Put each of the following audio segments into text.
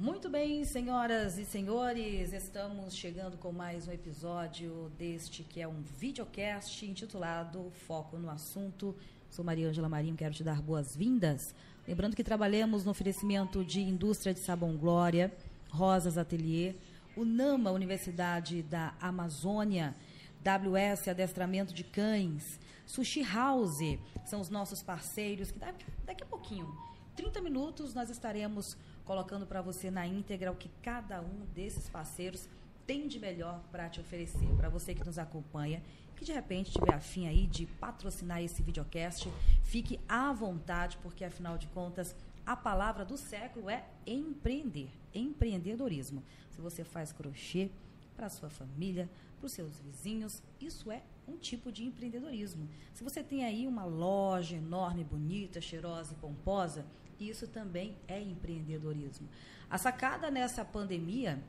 Muito bem, senhoras e senhores, estamos chegando com mais um episódio deste que é um videocast intitulado Foco no Assunto. Sou Maria Ângela Marinho, quero te dar boas-vindas. Lembrando que trabalhamos no oferecimento de Indústria de Sabão Glória, Rosas Atelier, UNAMA, Universidade da Amazônia, WS Adestramento de Cães, Sushi House, são os nossos parceiros que daqui, a pouquinho, 30 minutos, nós estaremos colocando para você na íntegra o que cada um desses parceiros tem de melhor para te oferecer. Para você que nos acompanha, que de repente tiver afim aí de patrocinar esse videocast, fique à vontade, porque afinal de contas, a palavra do século é empreender, empreendedorismo. Se você faz crochê para sua família, para os seus vizinhos, isso é um tipo de empreendedorismo. Se você tem aí uma loja enorme, bonita, cheirosa e pomposa, isso também é empreendedorismo. A sacada nessa pandemia,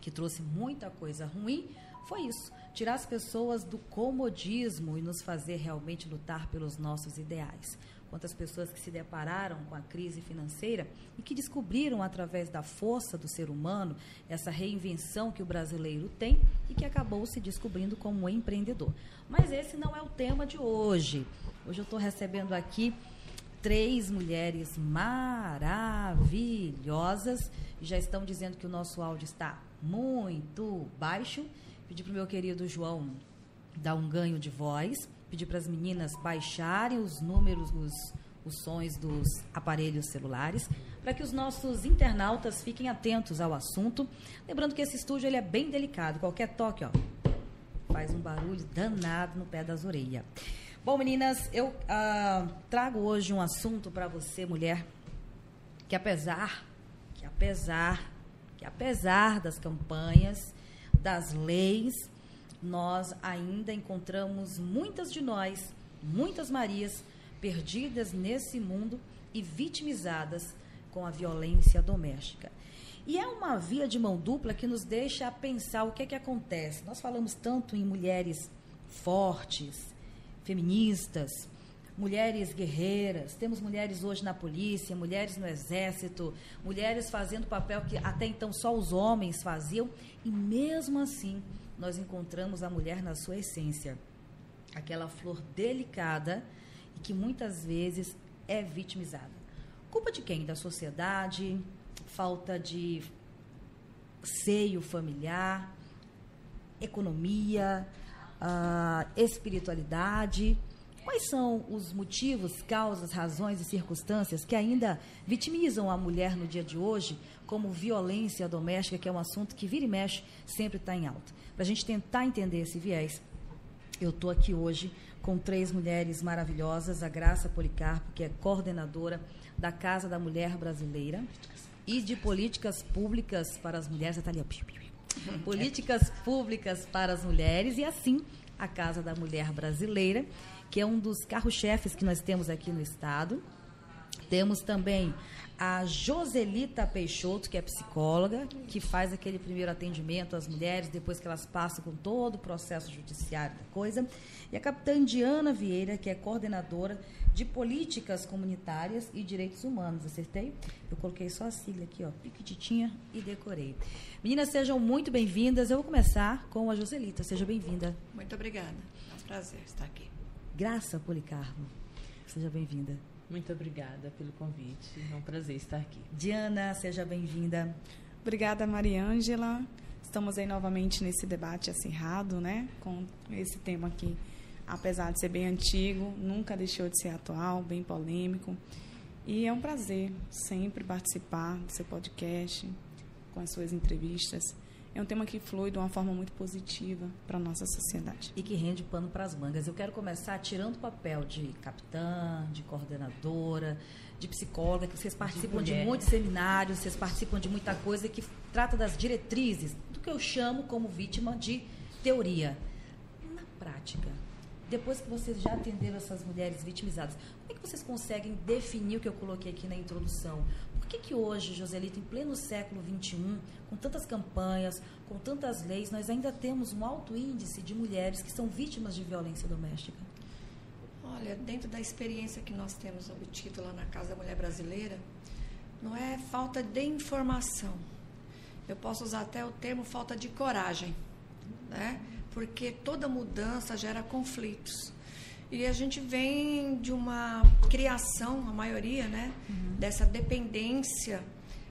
que trouxe muita coisa ruim, foi isso: tirar as pessoas do comodismo e nos fazer realmente lutar pelos nossos ideais. Quantas pessoas que se depararam com a crise financeira e que descobriram através da força do ser humano essa reinvenção que o brasileiro tem e que acabou se descobrindo como empreendedor. Mas esse não é o tema de hoje. Hoje eu estou recebendo aqui três mulheres maravilhosas. Já estão dizendo que o nosso áudio está muito baixo. Pedi para o meu querido João dar um ganho de voz. Pedi para as meninas baixarem os números, os, os sons dos aparelhos celulares, para que os nossos internautas fiquem atentos ao assunto. Lembrando que esse estúdio ele é bem delicado. Qualquer toque, ó, faz um barulho danado no pé das orelhas. Bom, meninas, eu uh, trago hoje um assunto para você, mulher, que apesar, que apesar, que apesar das campanhas, das leis, nós ainda encontramos muitas de nós, muitas Marias, perdidas nesse mundo e vitimizadas com a violência doméstica. E é uma via de mão dupla que nos deixa pensar o que é que acontece. Nós falamos tanto em mulheres fortes, feministas, mulheres guerreiras, temos mulheres hoje na polícia, mulheres no exército, mulheres fazendo papel que até então só os homens faziam, e mesmo assim nós encontramos a mulher na sua essência, aquela flor delicada e que muitas vezes é vitimizada. Culpa de quem? Da sociedade, falta de seio familiar, economia, uh, espiritualidade. Quais são os motivos, causas, razões e circunstâncias que ainda vitimizam a mulher no dia de hoje, como violência doméstica, que é um assunto que vira e mexe sempre está em alta? Para a gente tentar entender esse viés, eu estou aqui hoje com três mulheres maravilhosas: a Graça Policarpo, que é coordenadora da Casa da Mulher Brasileira e de políticas públicas para as mulheres. Está ali, ó políticas públicas para as mulheres e assim a Casa da Mulher Brasileira, que é um dos carro-chefes que nós temos aqui no estado. Temos também a Joselita Peixoto, que é psicóloga, que faz aquele primeiro atendimento às mulheres depois que elas passam com todo o processo judiciário da coisa. E a capitã Diana Vieira, que é coordenadora de políticas comunitárias e direitos humanos. Acertei? Eu coloquei só a sigla aqui, ó, piquititinha e decorei. Meninas, sejam muito bem-vindas. Eu vou começar com a Joselita. Seja bem-vinda. Muito obrigada. É um prazer estar aqui. Graça Policarpo. Seja bem-vinda. Muito obrigada pelo convite. É um prazer estar aqui. Diana, seja bem-vinda. Obrigada, Mariângela. Estamos aí novamente nesse debate acirrado, né? Com esse tema que, apesar de ser bem antigo, nunca deixou de ser atual, bem polêmico. E é um prazer sempre participar do seu podcast, com as suas entrevistas é um tema que flui de uma forma muito positiva para a nossa sociedade. E que rende pano para as mangas. Eu quero começar tirando o papel de capitã, de coordenadora, de psicóloga, que vocês participam de, de muitos seminários, vocês participam de muita coisa que trata das diretrizes do que eu chamo como vítima de teoria. Na prática, depois que vocês já atenderam essas mulheres vitimizadas, como é que vocês conseguem definir o que eu coloquei aqui na introdução? Por que, que hoje, Joselito, em pleno século XXI, com tantas campanhas, com tantas leis, nós ainda temos um alto índice de mulheres que são vítimas de violência doméstica? Olha, dentro da experiência que nós temos obtido lá na Casa da Mulher Brasileira, não é falta de informação. Eu posso usar até o termo falta de coragem, né? Porque toda mudança gera conflitos. E a gente vem de uma criação, a maioria, né? Uhum. Dessa dependência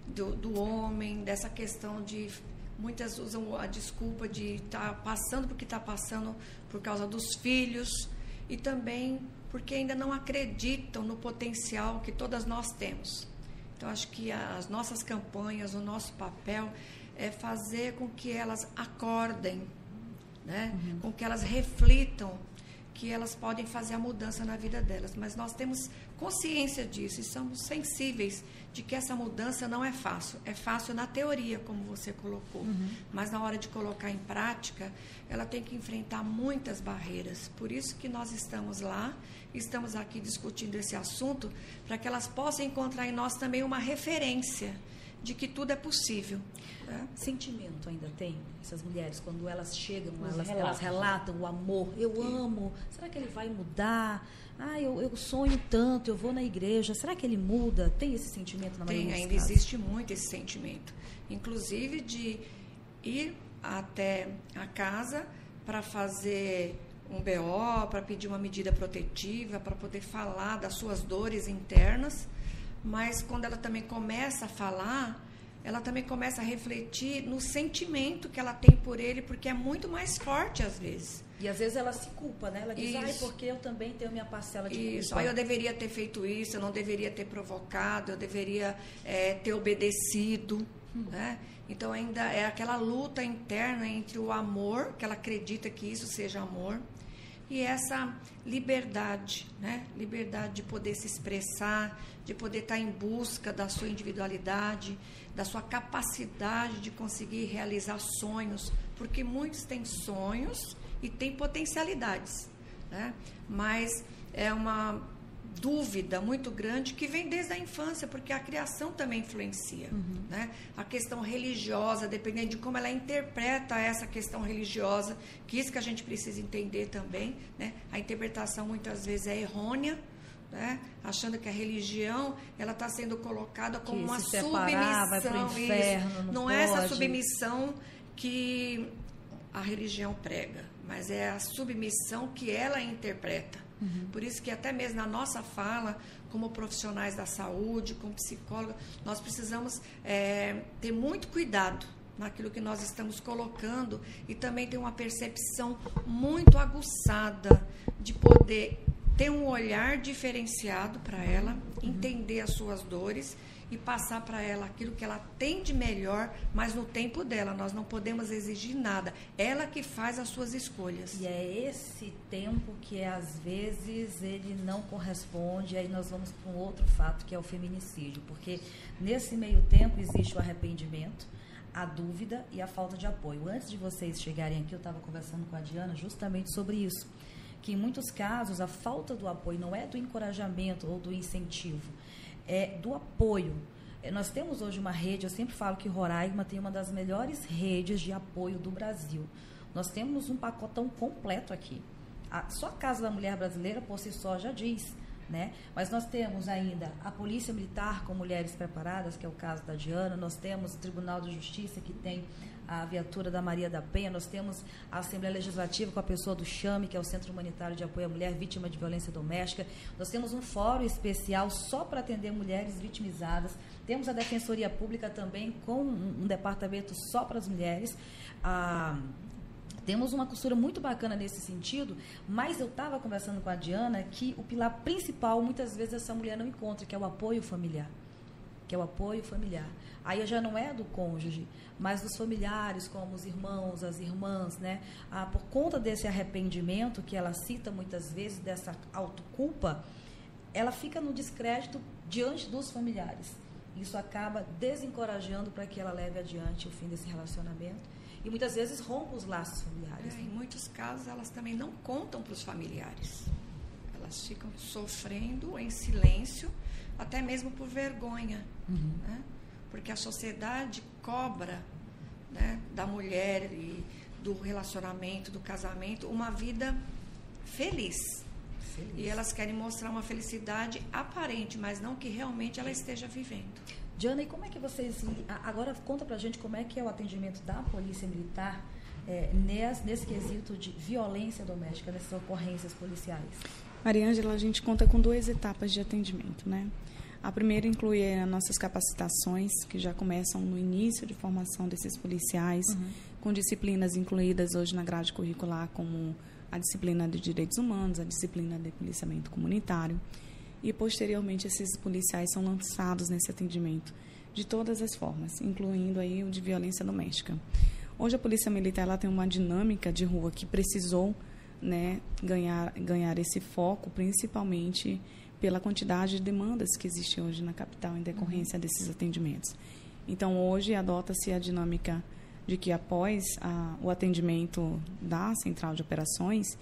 do, do homem, dessa questão de muitas usam a desculpa de estar tá passando porque está passando por causa dos filhos e também porque ainda não acreditam no potencial que todas nós temos. Então, acho que as nossas campanhas, o nosso papel é fazer com que elas acordem, né? Uhum. com que elas reflitam que elas podem fazer a mudança na vida delas. Mas nós temos consciência disso e somos sensíveis de que essa mudança não é fácil. É fácil na teoria, como você colocou, uhum. mas na hora de colocar em prática, ela tem que enfrentar muitas barreiras. Por isso que nós estamos lá, estamos aqui discutindo esse assunto, para que elas possam encontrar em nós também uma referência de que tudo é possível. Né? Sentimento ainda tem essas mulheres quando elas chegam, elas, elas, relatam o amor. Eu amo. Será que ele vai mudar? Ah, eu, eu, sonho tanto, eu vou na igreja. Será que ele muda? Tem esse sentimento na maioria Tem, ainda casos? existe muito esse sentimento. Inclusive de ir até a casa para fazer um BO, para pedir uma medida protetiva, para poder falar das suas dores internas mas quando ela também começa a falar, ela também começa a refletir no sentimento que ela tem por ele, porque é muito mais forte às vezes. E às vezes ela se culpa, né? Ela diz, isso. ai, porque eu também tenho minha parcela de isso. culpa. Isso, eu deveria ter feito isso, eu não deveria ter provocado, eu deveria é, ter obedecido, hum. né? Então ainda é aquela luta interna entre o amor, que ela acredita que isso seja amor, e essa liberdade, né? Liberdade de poder se expressar, de poder estar em busca da sua individualidade, da sua capacidade de conseguir realizar sonhos, porque muitos têm sonhos e têm potencialidades, né? Mas é uma dúvida muito grande que vem desde a infância, porque a criação também influencia. Uhum. Né? A questão religiosa, dependendo de como ela interpreta essa questão religiosa, que isso que a gente precisa entender também. Né? A interpretação muitas vezes é errônea. Né? achando que a religião ela está sendo colocada como que uma separar, submissão inferno, não, não é essa submissão que a religião prega mas é a submissão que ela interpreta Uhum. Por isso que até mesmo na nossa fala, como profissionais da saúde, como psicóloga, nós precisamos é, ter muito cuidado naquilo que nós estamos colocando e também ter uma percepção muito aguçada de poder ter um olhar diferenciado para ela, entender as suas dores e passar para ela aquilo que ela tem de melhor, mas no tempo dela. Nós não podemos exigir nada. Ela que faz as suas escolhas. E é esse tempo que às vezes ele não corresponde. Aí nós vamos para um outro fato que é o feminicídio, porque nesse meio tempo existe o arrependimento a dúvida e a falta de apoio. Antes de vocês chegarem aqui, eu estava conversando com a Diana justamente sobre isso. Que em muitos casos a falta do apoio não é do encorajamento ou do incentivo, é, do apoio. É, nós temos hoje uma rede, eu sempre falo que Roraima tem uma das melhores redes de apoio do Brasil. Nós temos um pacotão completo aqui. A, só a Casa da Mulher Brasileira, por si só, já diz. Né? Mas nós temos ainda a Polícia Militar com mulheres preparadas, que é o caso da Diana, nós temos o Tribunal de Justiça, que tem a viatura da Maria da Penha, nós temos a Assembleia Legislativa com a pessoa do CHAME, que é o Centro Humanitário de Apoio à Mulher Vítima de Violência Doméstica, nós temos um fórum especial só para atender mulheres vitimizadas, temos a Defensoria Pública também com um, departamento só para as mulheres, a temos uma costura muito bacana nesse sentido, mas eu estava conversando com a Diana que o pilar principal, muitas vezes, essa mulher não encontra, que é o apoio familiar. Que é o apoio familiar. Aí já não é do cônjuge, mas dos familiares, como os irmãos, as irmãs, né? Ah, por conta desse arrependimento que ela cita muitas vezes, dessa autoculpa, ela fica no descrédito diante dos familiares. Isso acaba desencorajando para que ela leve adiante o fim desse relacionamento e muitas vezes rompe os laços familiares. É, em muitos casos, elas também não contam para os familiares. Elas ficam sofrendo em silêncio, até mesmo por vergonha. Uhum. Né? Porque a sociedade cobra né, da mulher e do relacionamento, do casamento, uma vida feliz. Feliz. E elas querem mostrar uma felicidade aparente, mas não que realmente ela esteja vivendo. Diana, e como é que vocês. Agora conta pra gente como é que é o atendimento da Polícia Militar é, nesse, nesse quesito de violência doméstica, nessas ocorrências policiais. Mariângela, a gente conta com duas etapas de atendimento, né? A primeira inclui as nossas capacitações, que já começam no início de formação desses policiais, uhum. com disciplinas incluídas hoje na grade curricular, como a disciplina de direitos humanos, a disciplina de policiamento comunitário. E, posteriormente, esses policiais são lançados nesse atendimento de todas as formas, incluindo aí o de violência doméstica. Hoje a Polícia Militar ela tem uma dinâmica de rua que precisou né, ganhar, ganhar esse foco, principalmente pela quantidade de demandas que existe hoje na capital em decorrência desses atendimentos. Então, hoje adota-se a dinâmica de que após a, o atendimento da central de operações,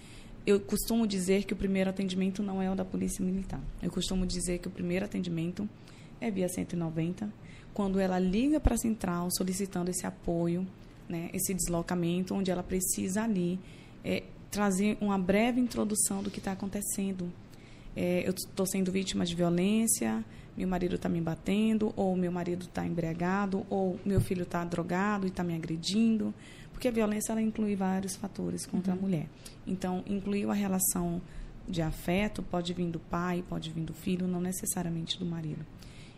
eu costumo dizer que o primeiro atendimento não é o da Polícia Militar. Eu costumo dizer que o primeiro atendimento é via 190, quando ela liga para a central solicitando esse apoio, né, esse deslocamento, onde ela precisa ali é, trazer uma breve introdução do que está acontecendo. É, eu estou sendo vítima de violência, meu marido está me batendo, ou meu marido está embriagado, ou meu filho está drogado e está me agredindo, porque a violência ela inclui vários fatores contra uhum. a mulher. Então, incluiu a relação de afeto, pode vir do pai, pode vir do filho, não necessariamente do marido.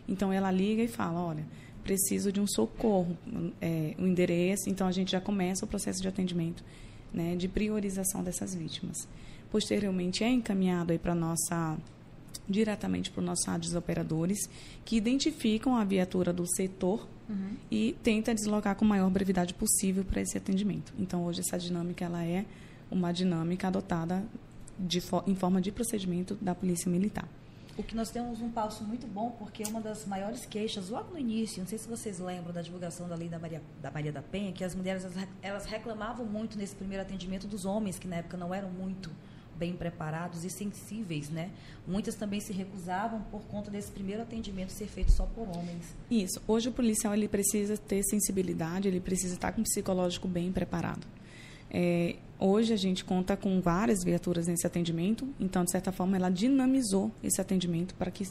Então, ela liga e fala, olha, preciso de um socorro, é, o endereço, então a gente já começa o processo de atendimento, né, de priorização dessas vítimas. Posteriormente é encaminhado aí para nossa diretamente para os nossos operadores que identificam a viatura do setor uhum. e tenta deslocar com a maior brevidade possível para esse atendimento. Então hoje essa dinâmica ela é uma dinâmica adotada de, em forma de procedimento da Polícia Militar o que nós temos um passo muito bom, porque uma das maiores queixas, logo no início, não sei se vocês lembram da divulgação da lei da Maria da, Maria da Penha, que as mulheres elas reclamavam muito nesse primeiro atendimento dos homens, que na época não eram muito bem preparados e sensíveis, né? Muitas também se recusavam por conta desse primeiro atendimento ser feito só por homens. Isso. Hoje o policial ele precisa ter sensibilidade, ele precisa estar com o psicológico bem preparado. É, hoje a gente conta com várias viaturas nesse atendimento, então, de certa forma, ela dinamizou esse atendimento para que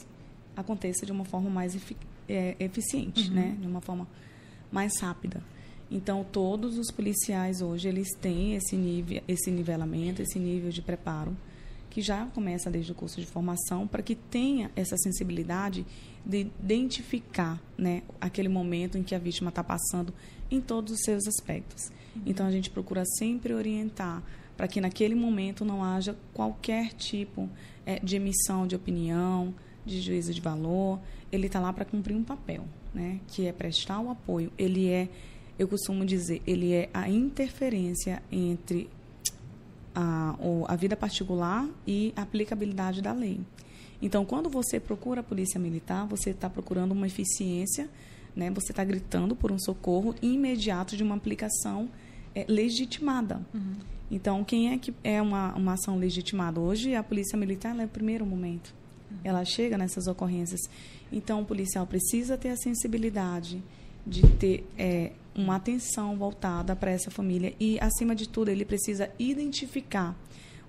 aconteça de uma forma mais efic é, eficiente, uhum. né? de uma forma mais rápida. Então, todos os policiais hoje, eles têm esse, nível, esse nivelamento, esse nível de preparo, que já começa desde o curso de formação, para que tenha essa sensibilidade de identificar né, aquele momento em que a vítima está passando em todos os seus aspectos. Então a gente procura sempre orientar para que naquele momento não haja qualquer tipo é, de emissão de opinião, de juízo de valor. Ele está lá para cumprir um papel, né? Que é prestar o apoio. Ele é, eu costumo dizer, ele é a interferência entre a, a vida particular e a aplicabilidade da lei. Então, quando você procura a polícia militar, você está procurando uma eficiência, né? Você está gritando por um socorro imediato de uma aplicação é, legitimada. Uhum. Então, quem é que é uma, uma ação legitimada? Hoje, a polícia militar é o primeiro momento. Uhum. Ela chega nessas ocorrências. Então, o policial precisa ter a sensibilidade de ter é, uma atenção voltada para essa família e, acima de tudo, ele precisa identificar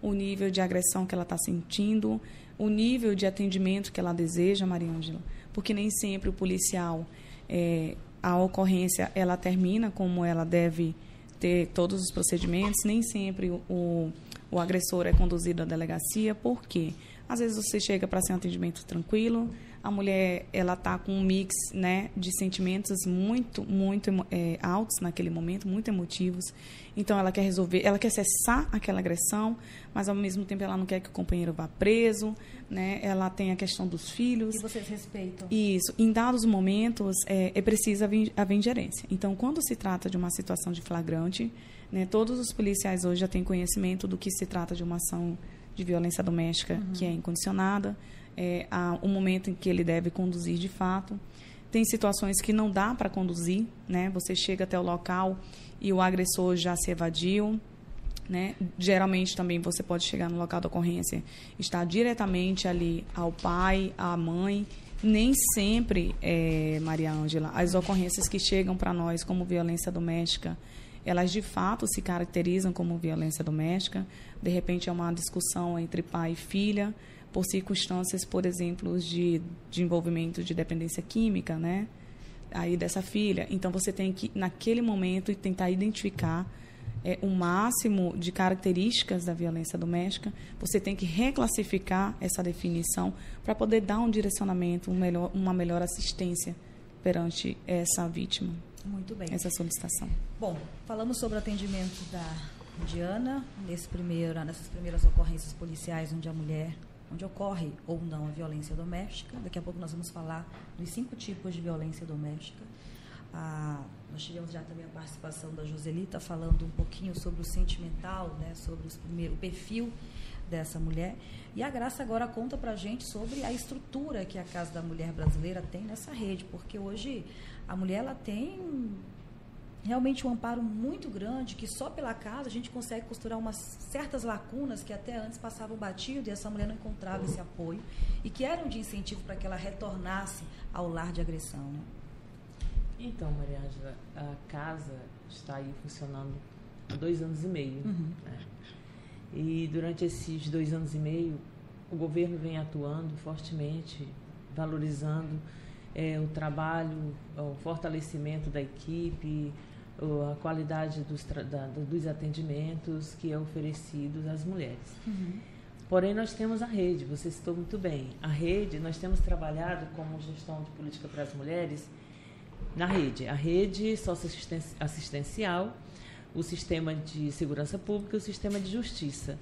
o nível de agressão que ela está sentindo, o nível de atendimento que ela deseja, Mariângela, porque nem sempre o policial, é, a ocorrência, ela termina como ela deve ter todos os procedimentos, nem sempre o, o agressor é conduzido à delegacia, por quê? Às vezes você chega para ser um atendimento tranquilo, a mulher ela tá com um mix né, de sentimentos muito, muito é, altos naquele momento, muito emotivos. Então ela quer resolver, ela quer cessar aquela agressão, mas ao mesmo tempo ela não quer que o companheiro vá preso, né? Ela tem a questão dos filhos. E vocês respeitam. Isso. Em dados momentos é, é preciso a vengerência. Então, quando se trata de uma situação de flagrante, né, todos os policiais hoje já têm conhecimento do que se trata de uma ação de violência doméstica uhum. que é incondicionada, é, a, o momento em que ele deve conduzir de fato. Tem situações que não dá para conduzir, né? Você chega até o local e o agressor já se evadiu. Né? Geralmente também você pode chegar no local da ocorrência, estar diretamente ali ao pai, à mãe. Nem sempre, é, Maria Ângela, as ocorrências que chegam para nós como violência doméstica, elas de fato se caracterizam como violência doméstica. De repente é uma discussão entre pai e filha por circunstâncias, por exemplo, de, de envolvimento de dependência química, né? Aí dessa filha. Então você tem que naquele momento tentar identificar é, o máximo de características da violência doméstica. Você tem que reclassificar essa definição para poder dar um direcionamento, um melhor, uma melhor assistência perante essa vítima. Muito bem. Essa solicitação. Bom, falamos sobre o atendimento da Diana nesse primeiro, nessas primeiras ocorrências policiais onde a mulher, onde ocorre ou não a violência doméstica. Daqui a pouco nós vamos falar dos cinco tipos de violência doméstica. Ah, nós tivemos já também a participação da Joselita falando um pouquinho sobre o sentimental, né, sobre o perfil dessa mulher. E a Graça agora conta para a gente sobre a estrutura que a Casa da Mulher Brasileira tem nessa rede, porque hoje a mulher ela tem realmente um amparo muito grande que só pela casa a gente consegue costurar umas certas lacunas que até antes passavam batido e essa mulher não encontrava esse apoio e que eram de incentivo para que ela retornasse ao lar de agressão. Né? Então, Maria Ângela, a casa está aí funcionando há dois anos e meio. Uhum. Né? E durante esses dois anos e meio, o governo vem atuando fortemente, valorizando é, o trabalho, o fortalecimento da equipe, a qualidade dos, da, dos atendimentos que é oferecidos às mulheres. Uhum. Porém, nós temos a rede, você citou muito bem. A rede, nós temos trabalhado como gestão de política para as mulheres na rede. A rede socioassistencial, o sistema de segurança pública e o sistema de justiça.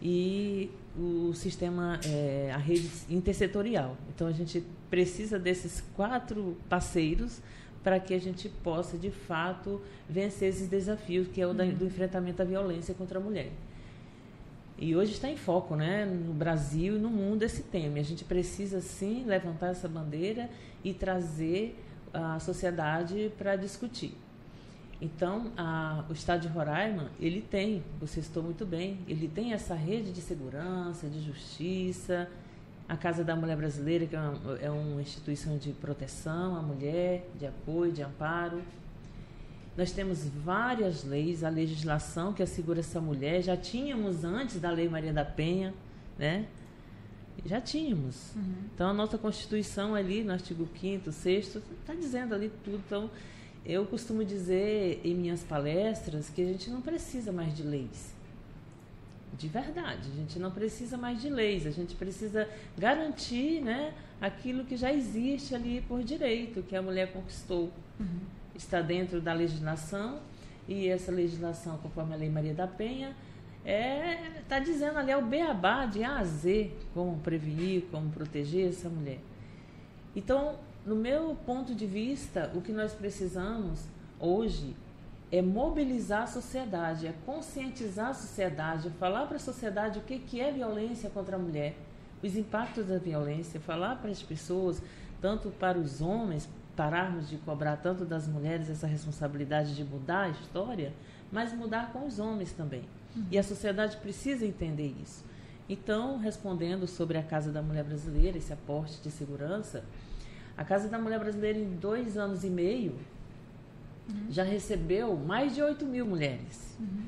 E o sistema, é, a rede intersetorial. Então, a gente precisa desses quatro parceiros para que a gente possa, de fato, vencer esses desafios, que é o da, do enfrentamento à violência contra a mulher. E hoje está em foco, né, no Brasil e no mundo esse tema. E a gente precisa sim levantar essa bandeira e trazer a sociedade para discutir. Então, a, o Estado de Roraima, ele tem, você citou muito bem, ele tem essa rede de segurança, de justiça, a Casa da Mulher Brasileira, que é uma, é uma instituição de proteção à mulher, de apoio, de amparo. Nós temos várias leis, a legislação que assegura essa mulher, já tínhamos antes da Lei Maria da Penha, né? Já tínhamos. Uhum. Então, a nossa Constituição ali, no artigo 5º, 6 está dizendo ali tudo. Então, eu costumo dizer em minhas palestras que a gente não precisa mais de leis. De verdade, a gente não precisa mais de leis, a gente precisa garantir né, aquilo que já existe ali por direito, que a mulher conquistou. Uhum. Está dentro da legislação, e essa legislação, conforme a Lei Maria da Penha, está é, tá dizendo ali é o beabá de A a Z, como prevenir, como proteger essa mulher. Então, no meu ponto de vista, o que nós precisamos hoje é mobilizar a sociedade, é conscientizar a sociedade, falar para a sociedade o que, que é violência contra a mulher, os impactos da violência, falar para as pessoas, tanto para os homens, pararmos de cobrar tanto das mulheres essa responsabilidade de mudar a história, mas mudar com os homens também. Uhum. E a sociedade precisa entender isso. Então, respondendo sobre a Casa da Mulher Brasileira, esse aporte de segurança, a Casa da Mulher Brasileira, em dois anos e meio, uhum. já recebeu mais de 8 mil mulheres. Uhum.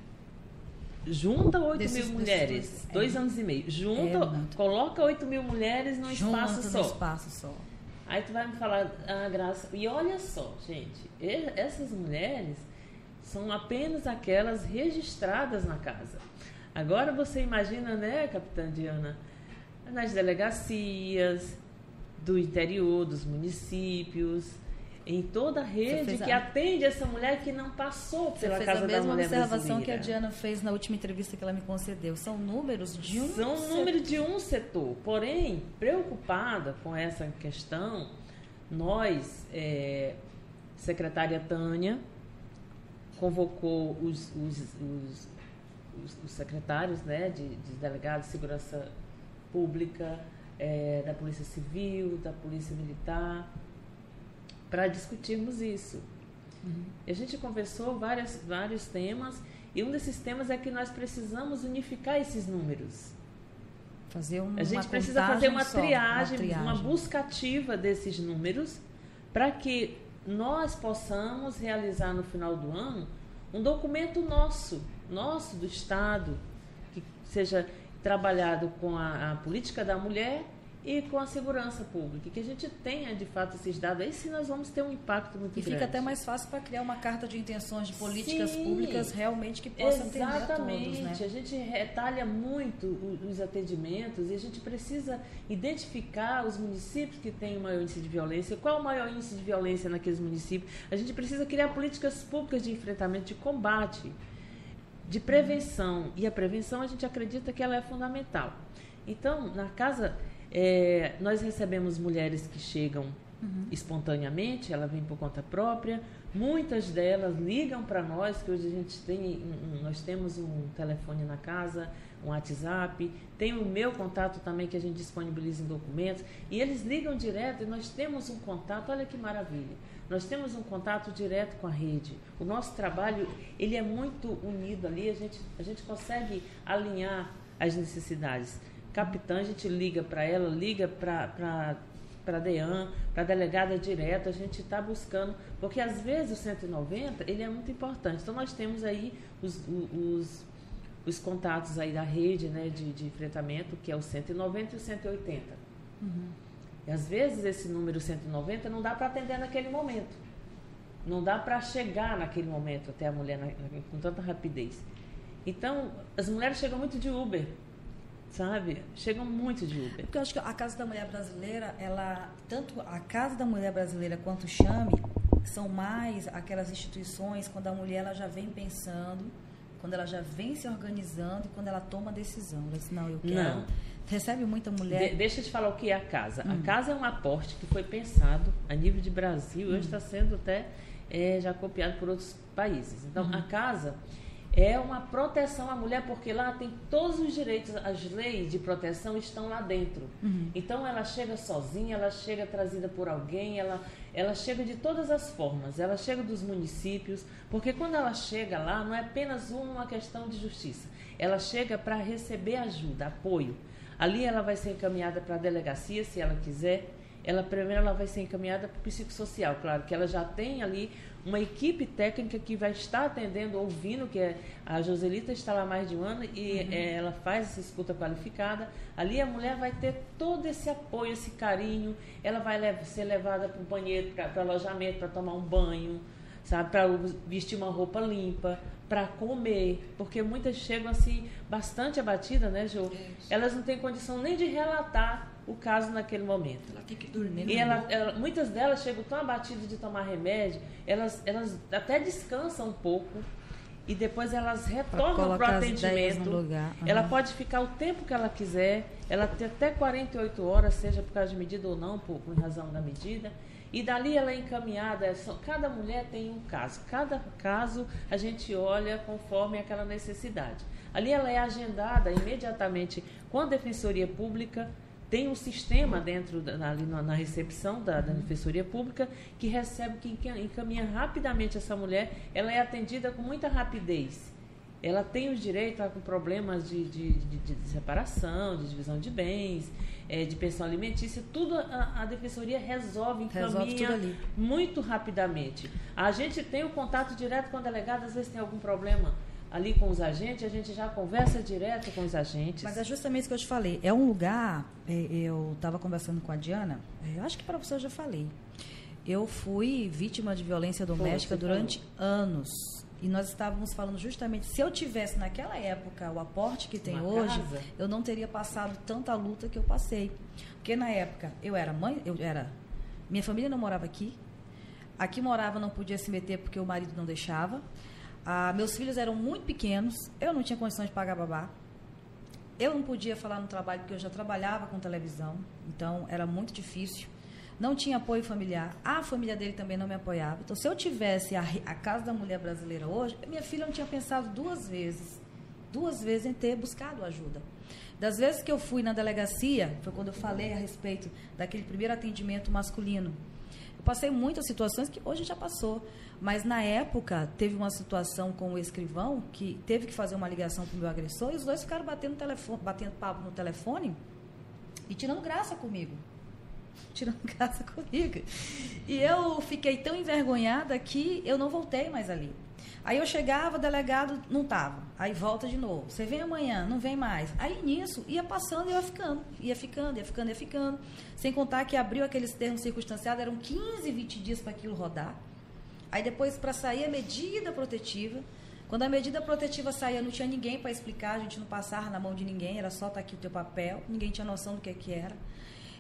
Junta 8 Desses, mil mulheres, dois, dois é. anos e meio. Junta, é coloca 8 mil mulheres num espaço só. espaço só. Aí tu vai me falar, ah, Graça, e olha só, gente, essas mulheres são apenas aquelas registradas na casa. Agora você imagina, né, capitã Diana, nas delegacias do interior, dos municípios, em toda a rede que a... atende essa mulher que não passou pela casa da mulher brasileira. a mesma observação que a Diana fez na última entrevista que ela me concedeu. São números de um São setor. números de um setor. Porém, preocupada com essa questão, nós, é, secretária Tânia, convocou os, os, os, os secretários né, de, de delegados de segurança pública, é, da Polícia Civil, da Polícia Militar, para discutirmos isso. Uhum. A gente conversou várias, vários temas e um desses temas é que nós precisamos unificar esses números. Fazer um, a gente precisa fazer uma triagem, uma triagem, uma busca ativa desses números para que nós possamos realizar no final do ano um documento nosso, nosso do Estado, que seja trabalhado com a, a política da mulher e com a segurança pública, que a gente tenha de fato esses dados, aí sim nós vamos ter um impacto muito e grande. E fica até mais fácil para criar uma carta de intenções de políticas sim, públicas realmente que possa atender a todos. Né? A gente retalha muito os atendimentos e a gente precisa identificar os municípios que têm o maior índice de violência, qual o maior índice de violência naqueles municípios. A gente precisa criar políticas públicas de enfrentamento, de combate, de prevenção. E a prevenção a gente acredita que ela é fundamental. Então, na casa é, nós recebemos mulheres que chegam uhum. espontaneamente, ela vem por conta própria. Muitas delas ligam para nós, que hoje a gente tem, nós temos um telefone na casa, um WhatsApp, tem o meu contato também que a gente disponibiliza em documentos, e eles ligam direto e nós temos um contato, olha que maravilha. Nós temos um contato direto com a rede. O nosso trabalho, ele é muito unido ali, a gente, a gente consegue alinhar as necessidades capitã, a gente liga para ela, liga para para a DEAN, para a delegada direta, a gente está buscando, porque às vezes o 190 ele é muito importante. Então nós temos aí os, os, os contatos aí da rede né, de, de enfrentamento, que é o 190 e o 180. Uhum. E às vezes esse número 190 não dá para atender naquele momento. Não dá para chegar naquele momento até a mulher na, com tanta rapidez. Então, as mulheres chegam muito de Uber sabe? Chegam muito de Uber. Porque eu acho que a Casa da Mulher Brasileira, ela, tanto a Casa da Mulher Brasileira quanto o Chame, são mais aquelas instituições quando a mulher ela já vem pensando, quando ela já vem se organizando e quando ela toma a decisão. Ela diz, não, eu quero. Não. Recebe muita mulher. De, deixa eu te falar o que é a casa. Hum. A casa é um aporte que foi pensado a nível de Brasil, hum. hoje está sendo até é, já copiado por outros países. Então, hum. a casa é uma proteção à mulher, porque lá tem todos os direitos, as leis de proteção estão lá dentro. Uhum. Então ela chega sozinha, ela chega trazida por alguém, ela, ela chega de todas as formas, ela chega dos municípios, porque quando ela chega lá, não é apenas uma questão de justiça, ela chega para receber ajuda, apoio. Ali ela vai ser encaminhada para a delegacia, se ela quiser. Ela primeiro ela vai ser encaminhada para o psicossocial, claro que ela já tem ali uma equipe técnica que vai estar atendendo, ouvindo, que é, a Joselita está lá mais de um ano e uhum. é, ela faz essa escuta qualificada. Ali a mulher vai ter todo esse apoio, esse carinho, ela vai lev ser levada para o banheiro, para alojamento, para tomar um banho, sabe, para vestir uma roupa limpa, para comer, porque muitas chegam assim bastante abatidas, né, Jo? Elas não têm condição nem de relatar o caso naquele momento. Ela tem que dormir. E ela, ela, muitas delas chegam tão abatidas de tomar remédio, elas, elas até descansam um pouco e depois elas retornam para o atendimento. Uhum. Ela pode ficar o tempo que ela quiser, ela tem até 48 horas, seja por causa de medida ou não, por, por razão da medida. E dali ela é encaminhada, é cada mulher tem um caso. Cada caso a gente olha conforme aquela necessidade. Ali ela é agendada imediatamente com a Defensoria Pública, tem um sistema dentro ali na, na recepção da, da, Defensoria Pública que recebe, que encaminha rapidamente essa mulher. Ela é atendida com muita rapidez. Ela tem os direitos com problemas de, de, de, de, separação, de divisão de bens, é, de pensão alimentícia, tudo a, a Defensoria resolve, encaminha muito rapidamente. A gente tem o contato direto com a delegada, às vezes tem algum problema ali com os agentes, a gente já conversa direto com os agentes. Mas é justamente isso que eu te falei. É um lugar, é, eu estava conversando com a Diana, é, eu acho que para você eu já falei. Eu fui vítima de violência doméstica durante falou. anos. E nós estávamos falando justamente, se eu tivesse naquela época o aporte que tem Uma hoje, casa. eu não teria passado tanta luta que eu passei. Porque na época eu era mãe, eu era. Minha família não morava aqui. Aqui morava, não podia se meter porque o marido não deixava. Ah, meus filhos eram muito pequenos, eu não tinha condições de pagar babá. Eu não podia falar no trabalho porque eu já trabalhava com televisão, então era muito difícil. Não tinha apoio familiar. A família dele também não me apoiava. Então, se eu tivesse a, a Casa da Mulher Brasileira hoje, minha filha não tinha pensado duas vezes, duas vezes em ter buscado ajuda. Das vezes que eu fui na delegacia, foi quando eu falei a respeito daquele primeiro atendimento masculino. Eu passei muitas situações que hoje já passou. Mas na época teve uma situação com o escrivão que teve que fazer uma ligação para o meu agressor e os dois ficaram batendo, telefone, batendo papo no telefone e tirando graça comigo. Tirando graça comigo. E eu fiquei tão envergonhada que eu não voltei mais ali. Aí eu chegava, o delegado não tava. Aí volta de novo. Você vem amanhã, não vem mais. Aí nisso ia passando e ia ficando. Ia ficando, ia ficando, ia ficando. Sem contar que abriu aqueles termos circunstanciados, eram 15, 20 dias para aquilo rodar. Aí depois, para sair a medida protetiva, quando a medida protetiva saía, não tinha ninguém para explicar, a gente não passava na mão de ninguém, era só estar tá aqui o teu papel, ninguém tinha noção do que, que era.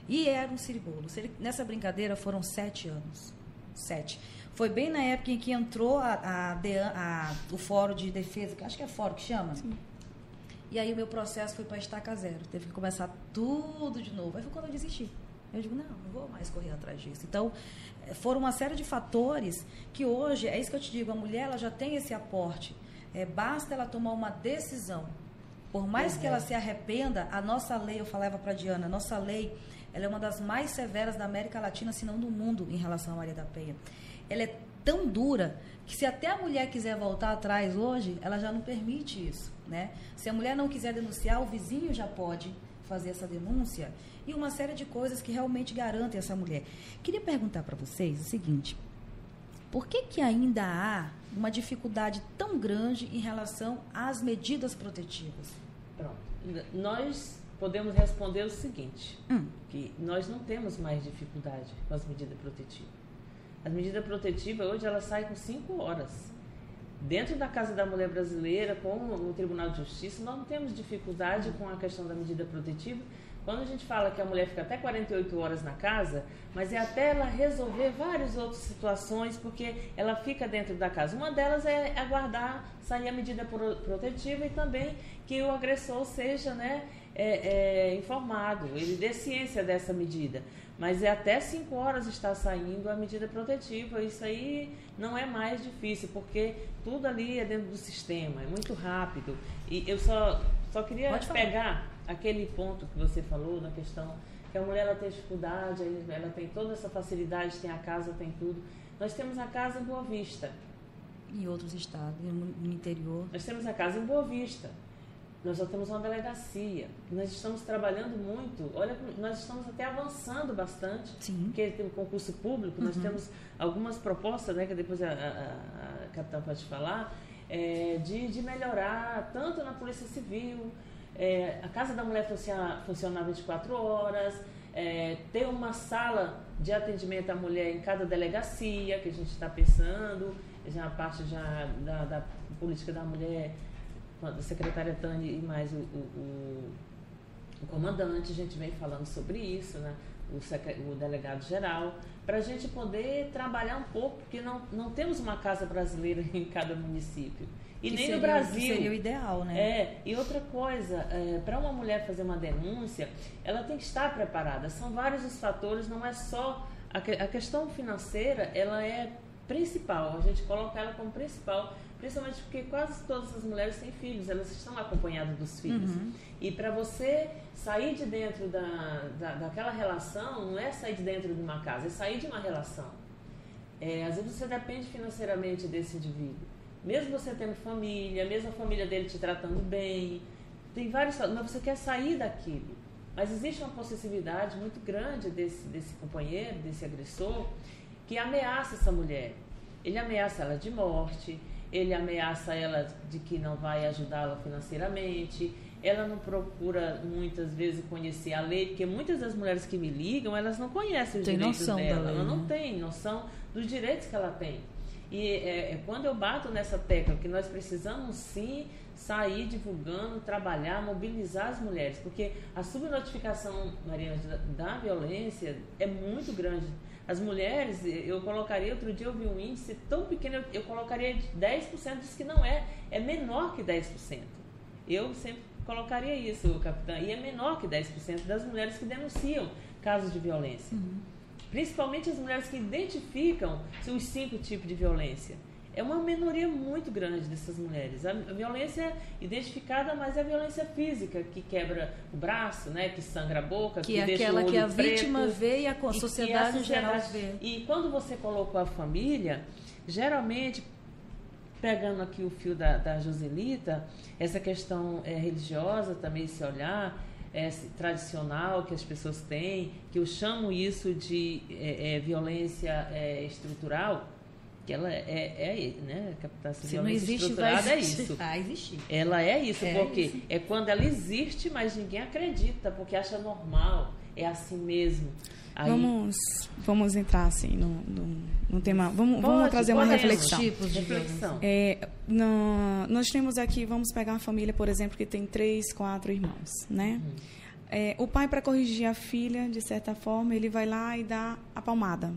E era um ciribolo. Nessa brincadeira foram sete anos. Sete. Foi bem na época em que entrou a, a, a, o Fórum de Defesa, que acho que é Fórum que chama. Sim. E aí o meu processo foi para estaca zero. Teve que começar tudo de novo. Aí foi quando eu desisti. Eu digo, não, não vou mais correr atrás disso. Então, eh, foram uma série de fatores que hoje, é isso que eu te digo, a mulher ela já tem esse aporte. É, basta ela tomar uma decisão. Por mais uhum. que ela se arrependa, a nossa lei, eu falava para a Diana, a nossa lei, ela é uma das mais severas da América Latina, se não do mundo, em relação à Maria da Penha ela é tão dura que se até a mulher quiser voltar atrás hoje, ela já não permite isso, né? Se a mulher não quiser denunciar, o vizinho já pode fazer essa denúncia e uma série de coisas que realmente garantem essa mulher. Queria perguntar para vocês o seguinte: por que que ainda há uma dificuldade tão grande em relação às medidas protetivas? Pronto. Nós podemos responder o seguinte, hum. que nós não temos mais dificuldade com as medidas protetivas. A medida protetiva hoje ela sai com cinco horas. Dentro da Casa da Mulher Brasileira, com o Tribunal de Justiça, nós não temos dificuldade com a questão da medida protetiva. Quando a gente fala que a mulher fica até 48 horas na casa, mas é até ela resolver várias outras situações, porque ela fica dentro da casa. Uma delas é aguardar sair a medida protetiva e também que o agressor seja né, é, é, informado, ele dê ciência dessa medida. Mas é até 5 horas está saindo a medida protetiva. Isso aí não é mais difícil, porque tudo ali é dentro do sistema, é muito rápido. E eu só, só queria pegar aquele ponto que você falou na questão que a mulher ela tem dificuldade, ela tem toda essa facilidade, tem a casa, tem tudo. Nós temos a casa em Boa Vista. Em outros estados, no interior. Nós temos a casa em Boa Vista. Nós já temos uma delegacia. Nós estamos trabalhando muito. Olha, nós estamos até avançando bastante. Sim. Porque tem o concurso público, nós uhum. temos algumas propostas, né, que depois a, a, a capitã pode falar, é, de, de melhorar tanto na Polícia Civil, é, a Casa da Mulher funciona, funciona 24 horas, é, ter uma sala de atendimento à mulher em cada delegacia, que a gente está pensando, já a parte já da, da política da mulher a secretária Tânia e mais o, o, o, comandante, a gente vem falando sobre isso, né? o, o delegado geral, para a gente poder trabalhar um pouco, porque não, não temos uma casa brasileira em cada município. E que nem seria, no Brasil. Que seria o ideal, né? É, e outra coisa, é, para uma mulher fazer uma denúncia, ela tem que estar preparada. São vários os fatores, não é só. A, a questão financeira, ela é principal, a gente coloca ela como principal Principalmente porque quase todas as mulheres têm filhos, elas estão acompanhadas dos filhos. Uhum. E para você sair de dentro da, da, daquela relação, não é sair de dentro de uma casa, é sair de uma relação. É, às vezes você depende financeiramente desse indivíduo. Mesmo você tendo família, mesmo a família dele te tratando bem, tem vários. Mas você quer sair daquilo. Mas existe uma possessividade muito grande desse, desse companheiro, desse agressor, que ameaça essa mulher. Ele ameaça ela de morte, ele ameaça ela de que não vai ajudá-la financeiramente, ela não procura muitas vezes conhecer a lei, porque muitas das mulheres que me ligam, elas não conhecem os tem direitos dela, lei, ela não né? tem noção dos direitos que ela tem. E é, é, quando eu bato nessa tecla que nós precisamos sim sair divulgando, trabalhar, mobilizar as mulheres, porque a subnotificação, Mariana, da violência é muito grande as mulheres, eu colocaria, outro dia eu vi um índice tão pequeno, eu, colocaria 10%, diz que não é, é menor que 10%. Eu sempre colocaria isso, capitã, e é menor que 10% das mulheres que denunciam casos de violência. Uhum. Principalmente as mulheres que identificam os cinco tipos de violência é uma minoria muito grande dessas mulheres. A violência identificada, mas é a violência física, que quebra o braço, né, que sangra a boca, que, que é deixa aquela o olho que a preto, vítima vê e a, sociedade, e a sociedade geral vê. E quando você colocou a família, geralmente pegando aqui o fio da, da Joselita, essa questão é, religiosa também, esse olhar é, tradicional que as pessoas têm, que eu chamo isso de é, é violência é, estrutural, que ela é, é né? Essa Se não existe, estruturada é isso. Vai existir. Ela é isso, é porque isso. é quando ela existe, mas ninguém acredita, porque acha normal, é assim mesmo. Aí... Vamos, vamos entrar assim no, no, no tema. Vamos, pode, vamos trazer uma reflexão. Tipos de reflexão. É, no, nós temos aqui, vamos pegar uma família, por exemplo, que tem três, quatro irmãos, né? Uhum. É, o pai, para corrigir a filha, de certa forma, ele vai lá e dá a palmada.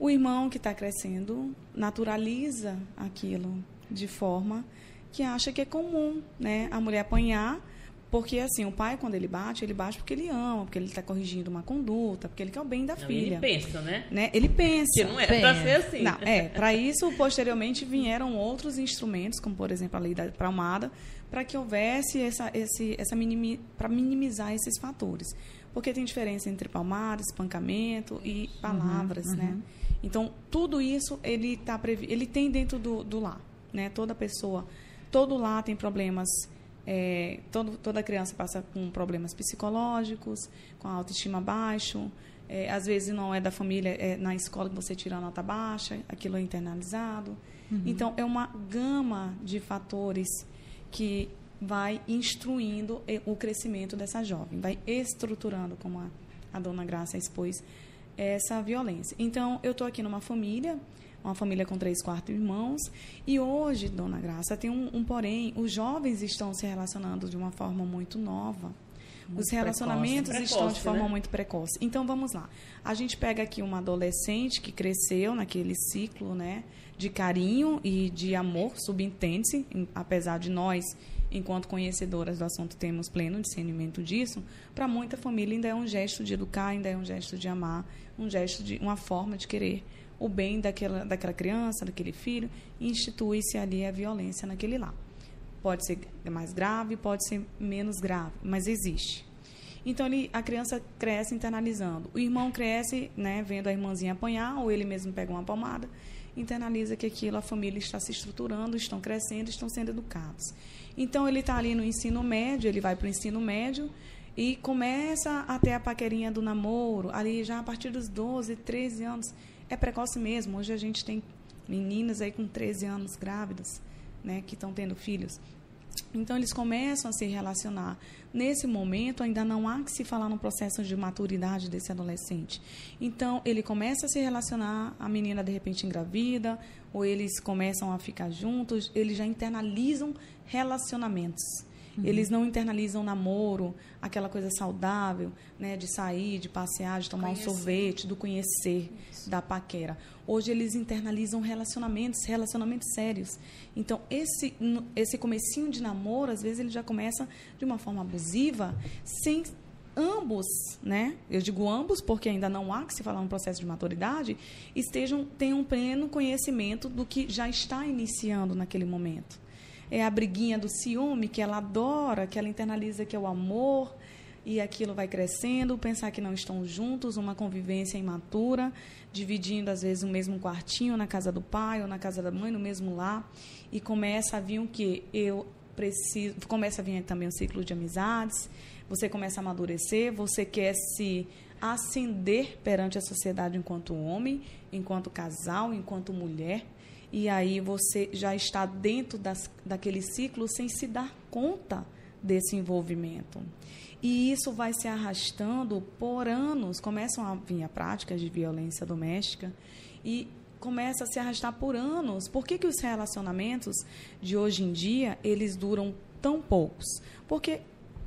O irmão que está crescendo naturaliza aquilo de forma que acha que é comum, né? A mulher apanhar porque, assim, o pai, quando ele bate, ele bate porque ele ama, porque ele está corrigindo uma conduta, porque ele quer o bem da não, filha. Ele pensa, né? né? Ele pensa. Que não é para ser assim. Não, é, para isso, posteriormente, vieram outros instrumentos, como, por exemplo, a lei da palmada, para que houvesse essa, esse, essa minimi, para minimizar esses fatores. Porque tem diferença entre palmada, espancamento e palavras, uhum, né? Uhum. Então, tudo isso, ele, tá previ ele tem dentro do, do lar, né? Toda pessoa, todo lar tem problemas é, todo, toda criança passa com problemas psicológicos, com a autoestima baixo. É, às vezes não é da família, é na escola que você tira a nota baixa, aquilo é internalizado. Uhum. Então, é uma gama de fatores que vai instruindo o crescimento dessa jovem, vai estruturando, como a, a dona Graça expôs, essa violência. Então, eu estou aqui numa família uma família com três, quatro irmãos. E hoje, Dona Graça, tem um, um porém, os jovens estão se relacionando de uma forma muito nova. Muito os relacionamentos precoce, estão de forma né? muito precoce. Então vamos lá. A gente pega aqui uma adolescente que cresceu naquele ciclo, né, de carinho e de amor, subentende-se, apesar de nós, enquanto conhecedoras do assunto, temos pleno discernimento disso. Para muita família ainda é um gesto de educar, ainda é um gesto de amar, um gesto de uma forma de querer o bem daquela, daquela criança, daquele filho, institui-se ali a violência naquele lá. Pode ser mais grave, pode ser menos grave, mas existe. Então ele, a criança cresce internalizando. O irmão cresce, né, vendo a irmãzinha apanhar, ou ele mesmo pega uma palmada, internaliza que aquilo a família está se estruturando, estão crescendo, estão sendo educados. Então ele está ali no ensino médio, ele vai para o ensino médio e começa a ter a paquerinha do namoro, ali já a partir dos 12, 13 anos é precoce mesmo. Hoje a gente tem meninas aí com 13 anos grávidas, né, que estão tendo filhos. Então eles começam a se relacionar. Nesse momento ainda não há que se falar no processo de maturidade desse adolescente. Então ele começa a se relacionar, a menina de repente engravida, ou eles começam a ficar juntos, eles já internalizam relacionamentos. Uhum. Eles não internalizam namoro, aquela coisa saudável, né, de sair, de passear, de tomar conhecer. um sorvete, do conhecer, Isso. da paquera. Hoje eles internalizam relacionamentos, relacionamentos sérios. Então, esse esse comecinho de namoro, às vezes ele já começa de uma forma abusiva, sem ambos, né? Eu digo ambos porque ainda não há que se falar um processo de maturidade, estejam tenham pleno conhecimento do que já está iniciando naquele momento é a briguinha do ciúme que ela adora, que ela internaliza que é o amor e aquilo vai crescendo, pensar que não estão juntos, uma convivência imatura, dividindo às vezes o mesmo quartinho na casa do pai ou na casa da mãe, no mesmo lar, e começa a vir o que eu preciso, começa a vir também um ciclo de amizades, você começa a amadurecer, você quer se ascender perante a sociedade enquanto homem, enquanto casal, enquanto mulher. E aí você já está dentro das, daquele ciclo sem se dar conta desse envolvimento. E isso vai se arrastando por anos. Começam a vir a práticas de violência doméstica e começa a se arrastar por anos. Por que, que os relacionamentos de hoje em dia eles duram tão poucos? Porque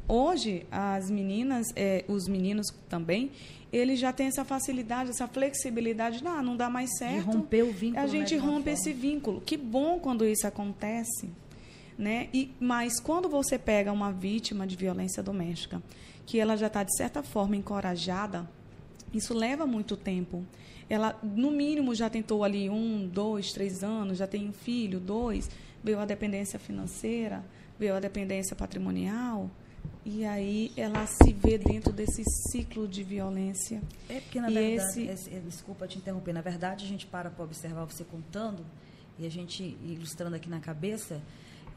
hoje as meninas, é, os meninos também, ele já tem essa facilidade, essa flexibilidade. Não, não dá mais certo. De romper o vínculo. A gente rompe esse vínculo. Que bom quando isso acontece. Né? E, mas quando você pega uma vítima de violência doméstica, que ela já está, de certa forma, encorajada, isso leva muito tempo. Ela, no mínimo, já tentou ali um, dois, três anos, já tem um filho, dois, veio a dependência financeira, veio a dependência patrimonial e aí ela se vê dentro desse ciclo de violência. É porque, na e verdade, esse... desculpa te interromper, na verdade a gente para para observar você contando e a gente ilustrando aqui na cabeça,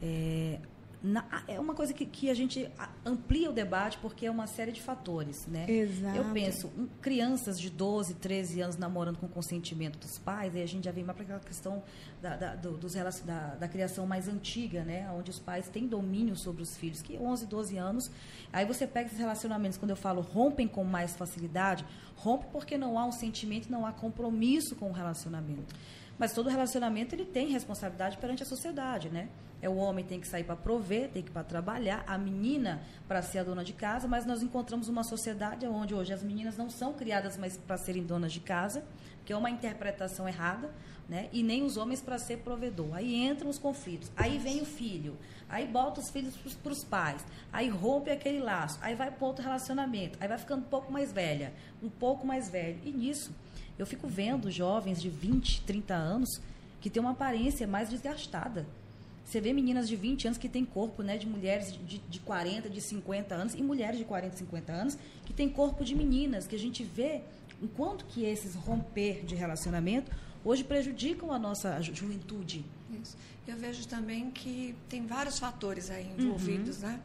é, na, é uma coisa que, que a gente amplia o debate porque é uma série de fatores, né? Exato. Eu penso, um, crianças de 12, 13 anos namorando com consentimento dos pais, aí a gente já vem mais para aquela questão da, da, do, dos, da, da, criação mais antiga, né? Onde os pais têm domínio sobre os filhos, que 11, 12 anos. Aí você pega esses relacionamentos, quando eu falo rompem com mais facilidade, rompe porque não há um sentimento, não há compromisso com o relacionamento. Mas todo relacionamento ele tem responsabilidade perante a sociedade, né? É o homem tem que sair para prover, tem que ir para trabalhar, a menina para ser a dona de casa, mas nós encontramos uma sociedade onde hoje as meninas não são criadas mais para serem donas de casa, que é uma interpretação errada, né? E nem os homens para ser provedor. Aí entram os conflitos. Aí vem o filho. Aí bota os filhos para os pais. Aí rompe aquele laço. Aí vai para outro relacionamento. Aí vai ficando um pouco mais velha, um pouco mais velho. E nisso, eu fico vendo jovens de 20, 30 anos que têm uma aparência mais desgastada você vê meninas de 20 anos que têm corpo né, de mulheres de, de 40, de 50 anos, e mulheres de 40, 50 anos que têm corpo de meninas, que a gente vê enquanto que esses romper de relacionamento hoje prejudicam a nossa juventude. Isso. Eu vejo também que tem vários fatores aí envolvidos, uhum. né?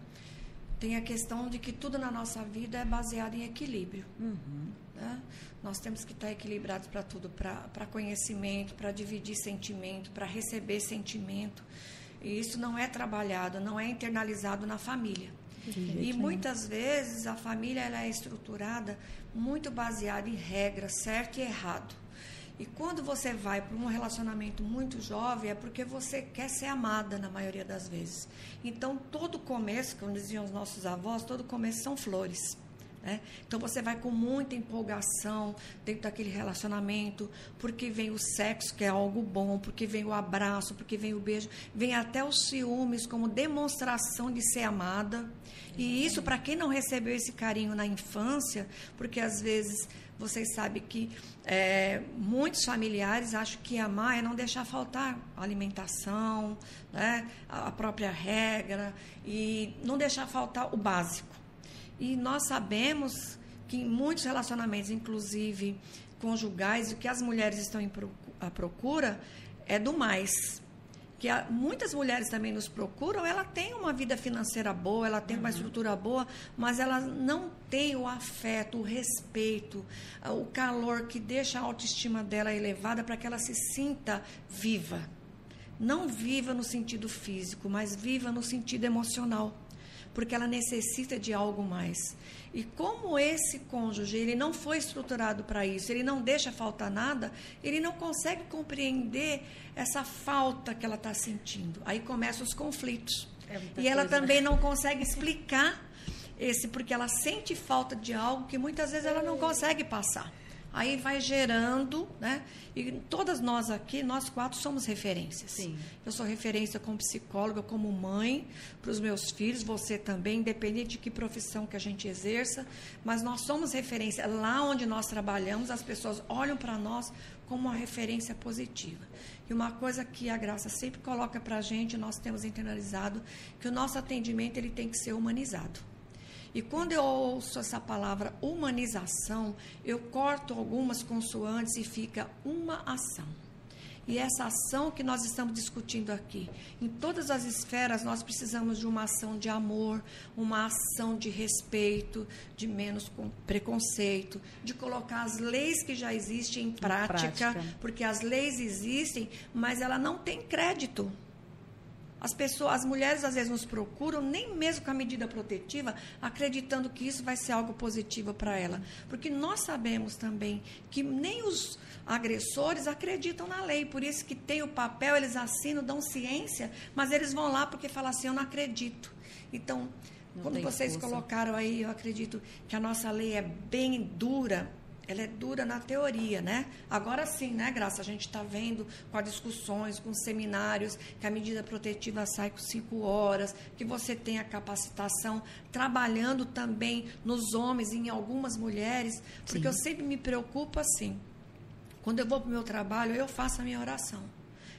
Tem a questão de que tudo na nossa vida é baseado em equilíbrio. Uhum. Né? Nós temos que estar equilibrados para tudo, para conhecimento, para dividir sentimento, para receber sentimento. E isso não é trabalhado, não é internalizado na família. E muitas vezes a família ela é estruturada muito baseada em regras, certo e errado. E quando você vai para um relacionamento muito jovem, é porque você quer ser amada na maioria das vezes. Então, todo começo, como diziam os nossos avós, todo começo são flores. Né? Então você vai com muita empolgação dentro daquele relacionamento, porque vem o sexo, que é algo bom, porque vem o abraço, porque vem o beijo, vem até os ciúmes como demonstração de ser amada. E isso, para quem não recebeu esse carinho na infância, porque às vezes vocês sabem que é, muitos familiares acham que amar é não deixar faltar alimentação, né, a própria regra, e não deixar faltar o básico. E nós sabemos que em muitos relacionamentos, inclusive conjugais, o que as mulheres estão à procura é do mais. Que há, muitas mulheres também nos procuram, ela tem uma vida financeira boa, ela tem uhum. uma estrutura boa, mas ela não tem o afeto, o respeito, o calor que deixa a autoestima dela elevada para que ela se sinta viva. Não viva no sentido físico, mas viva no sentido emocional porque ela necessita de algo mais. E como esse cônjuge ele não foi estruturado para isso, ele não deixa faltar nada, ele não consegue compreender essa falta que ela está sentindo. Aí começam os conflitos. É e ela coisa, né? também né? não consegue explicar esse, porque ela sente falta de algo que muitas vezes ela não consegue passar. Aí vai gerando, né? E todas nós aqui, nós quatro somos referências. Sim. Eu sou referência como psicóloga, como mãe para os meus filhos, você também, independente de que profissão que a gente exerça, mas nós somos referência. Lá onde nós trabalhamos, as pessoas olham para nós como uma referência positiva. E uma coisa que a Graça sempre coloca para a gente, nós temos internalizado, que o nosso atendimento ele tem que ser humanizado. E quando eu ouço essa palavra humanização, eu corto algumas consoantes e fica uma ação. E essa ação que nós estamos discutindo aqui, em todas as esferas, nós precisamos de uma ação de amor, uma ação de respeito, de menos preconceito, de colocar as leis que já existem em prática, em prática. porque as leis existem, mas ela não tem crédito. As pessoas, as mulheres às vezes nos procuram nem mesmo com a medida protetiva, acreditando que isso vai ser algo positivo para ela, porque nós sabemos também que nem os agressores acreditam na lei, por isso que tem o papel, eles assinam, dão ciência, mas eles vão lá porque falam assim, eu não acredito. Então, não quando vocês força. colocaram aí, eu acredito que a nossa lei é bem dura, ela é dura na teoria, né? Agora sim, né, Graça? A gente está vendo com as discussões, com os seminários, que a medida protetiva sai com cinco horas, que você tem a capacitação, trabalhando também nos homens e em algumas mulheres, porque sim. eu sempre me preocupo assim. Quando eu vou para o meu trabalho, eu faço a minha oração.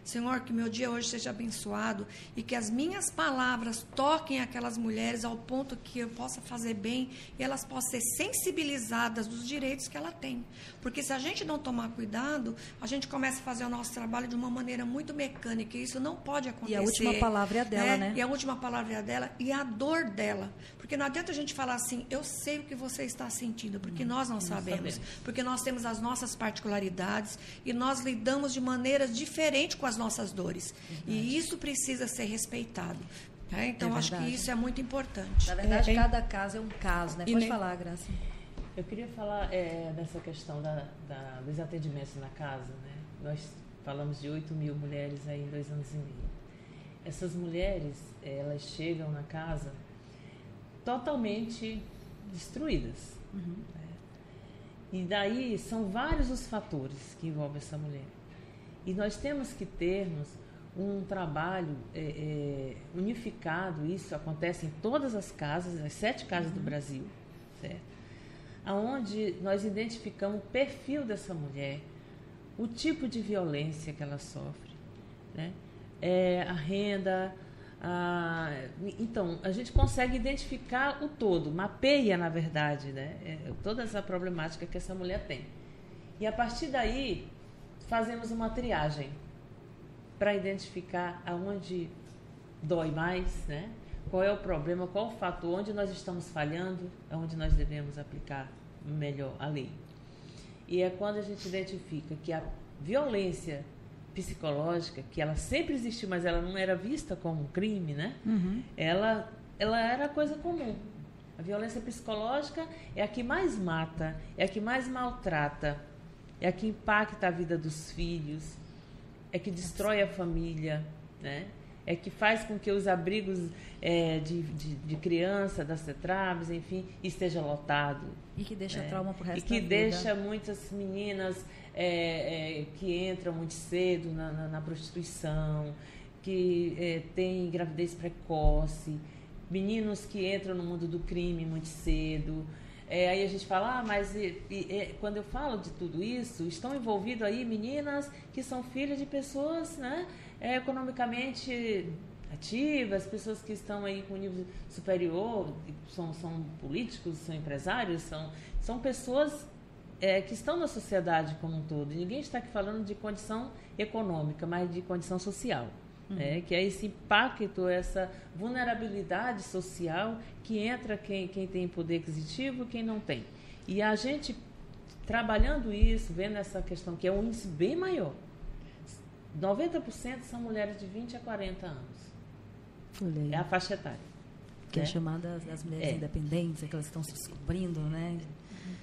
Senhor, que meu dia hoje seja abençoado e que as minhas palavras toquem aquelas mulheres ao ponto que eu possa fazer bem e elas possam ser sensibilizadas dos direitos que ela tem. Porque se a gente não tomar cuidado, a gente começa a fazer o nosso trabalho de uma maneira muito mecânica e isso não pode acontecer. E a última palavra é dela, né? né? E a última palavra é dela e a dor dela. Porque não adianta a gente falar assim, eu sei o que você está sentindo, porque nós não, não sabemos. sabemos. Porque nós temos as nossas particularidades e nós lidamos de maneiras diferentes com as nossas dores. Verdade. E isso precisa ser respeitado. É, então, é acho que isso é muito importante. Na verdade, é, cada caso é um caso, né? Pode falar, Graça. Eu queria falar é, dessa questão da, da, dos atendimentos na casa. Né? Nós falamos de 8 mil mulheres aí em dois anos e meio. Essas mulheres, elas chegam na casa totalmente destruídas. Uhum. Né? E daí são vários os fatores que envolvem essa mulher. E nós temos que termos um trabalho é, é, unificado, isso acontece em todas as casas, as sete casas uhum. do Brasil, certo? Aonde nós identificamos o perfil dessa mulher, o tipo de violência que ela sofre, né? É, a renda, a, então a gente consegue identificar o todo, mapeia na verdade, né? É, toda essa problemática que essa mulher tem. E a partir daí fazemos uma triagem para identificar aonde dói mais, né? Qual é o problema, qual o fator, onde nós estamos falhando, aonde nós devemos aplicar melhor a lei. E é quando a gente identifica que a violência psicológica, que ela sempre existiu, mas ela não era vista como um crime, né? Uhum. Ela, ela era coisa comum. A violência psicológica é a que mais mata, é a que mais maltrata, é a que impacta a vida dos filhos, é que destrói a família, né? é que faz com que os abrigos é, de, de, de, criança, das tetraves, enfim, esteja lotado. E que deixa né? trauma para o resto E que deixa muitas meninas é, é, que entram muito cedo na, na, na prostituição, que é, têm gravidez precoce, meninos que entram no mundo do crime muito cedo, é, aí a gente fala, ah, mas e, e, quando eu falo de tudo isso, estão envolvidos aí meninas que são filhas de pessoas né, é, economicamente ativas, pessoas que estão aí com nível superior, são, são políticos, são empresários, são, são pessoas é, que estão na sociedade como um todo. Ninguém está aqui falando de condição econômica, mas de condição social. Uhum. É, que é esse impacto, essa vulnerabilidade social que entra quem, quem tem poder aquisitivo e quem não tem. E a gente, trabalhando isso, vendo essa questão, que é um índice bem maior, 90% são mulheres de 20 a 40 anos. É a faixa etária. Que é, é chamada das mulheres é. independentes, é que elas estão se descobrindo, né?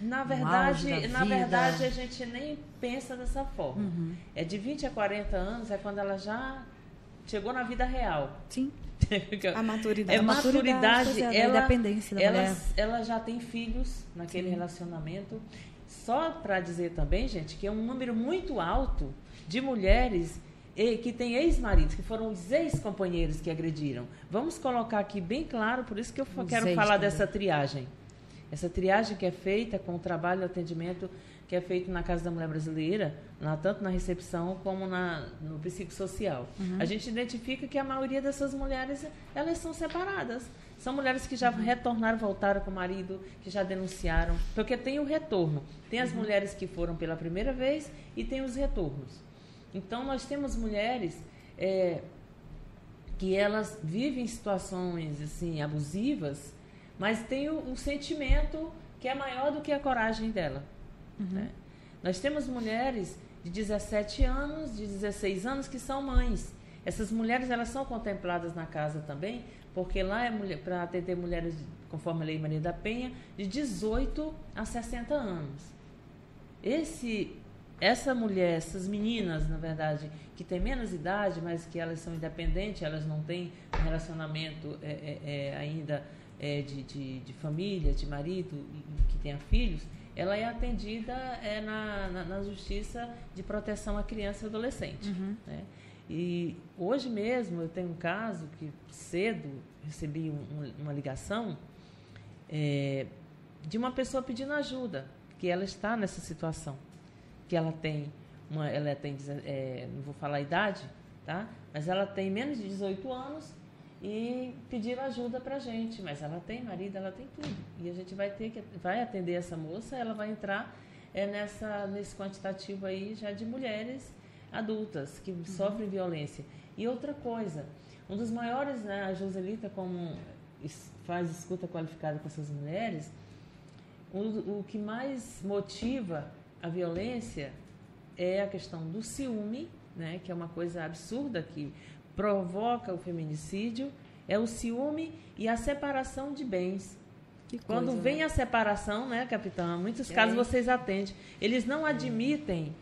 Na verdade, na verdade, a gente nem pensa dessa forma. Uhum. É de 20 a 40 anos, é quando ela já chegou na vida real. Sim. a maturidade. É, a maturidade, é, ela, independência da ela, ela já tem filhos naquele Sim. relacionamento. Só para dizer também, gente, que é um número muito alto de mulheres que têm ex-maridos, que foram os ex-companheiros que agrediram. Vamos colocar aqui bem claro, por isso que eu os quero falar também. dessa triagem. Essa triagem que é feita com o trabalho de atendimento que é feito na Casa da Mulher Brasileira, lá, tanto na recepção como na, no psicossocial. Uhum. A gente identifica que a maioria dessas mulheres, elas são separadas. São mulheres que já uhum. retornaram, voltaram com o marido, que já denunciaram. Porque tem o retorno. Tem as uhum. mulheres que foram pela primeira vez e tem os retornos. Então, nós temos mulheres é, que elas vivem situações assim abusivas, mas tem um sentimento que é maior do que a coragem dela. Uhum. Né? Nós temos mulheres de 17 anos, de 16 anos que são mães. Essas mulheres elas são contempladas na casa também, porque lá é para atender mulheres, conforme a Lei Maria da Penha, de 18 a 60 anos. Esse, essa mulher, essas meninas, na verdade, que têm menos idade, mas que elas são independentes, elas não têm um relacionamento é, é, ainda é, de, de, de, família, de marido, que tenha filhos, ela é atendida é, na, na, na, Justiça de Proteção à Criança e Adolescente. Uhum. Né? E hoje mesmo eu tenho um caso que cedo recebi um, uma ligação é, de uma pessoa pedindo ajuda, que ela está nessa situação, que ela tem uma, ela tem, é, não vou falar a idade, tá? Mas ela tem menos de 18 anos e pediram ajuda para a gente. Mas ela tem marido, ela tem tudo. E a gente vai ter que vai atender essa moça, ela vai entrar é, nessa, nesse quantitativo aí já de mulheres adultas que uhum. sofrem violência. E outra coisa, um dos maiores, né, a Joselita, como faz escuta qualificada com essas mulheres, o, o que mais motiva a violência é a questão do ciúme, né, que é uma coisa absurda que provoca o feminicídio, é o ciúme e a separação de bens. Quando coisa, vem né? a separação, né, capitão? Em muitos é. casos vocês atendem. Eles não admitem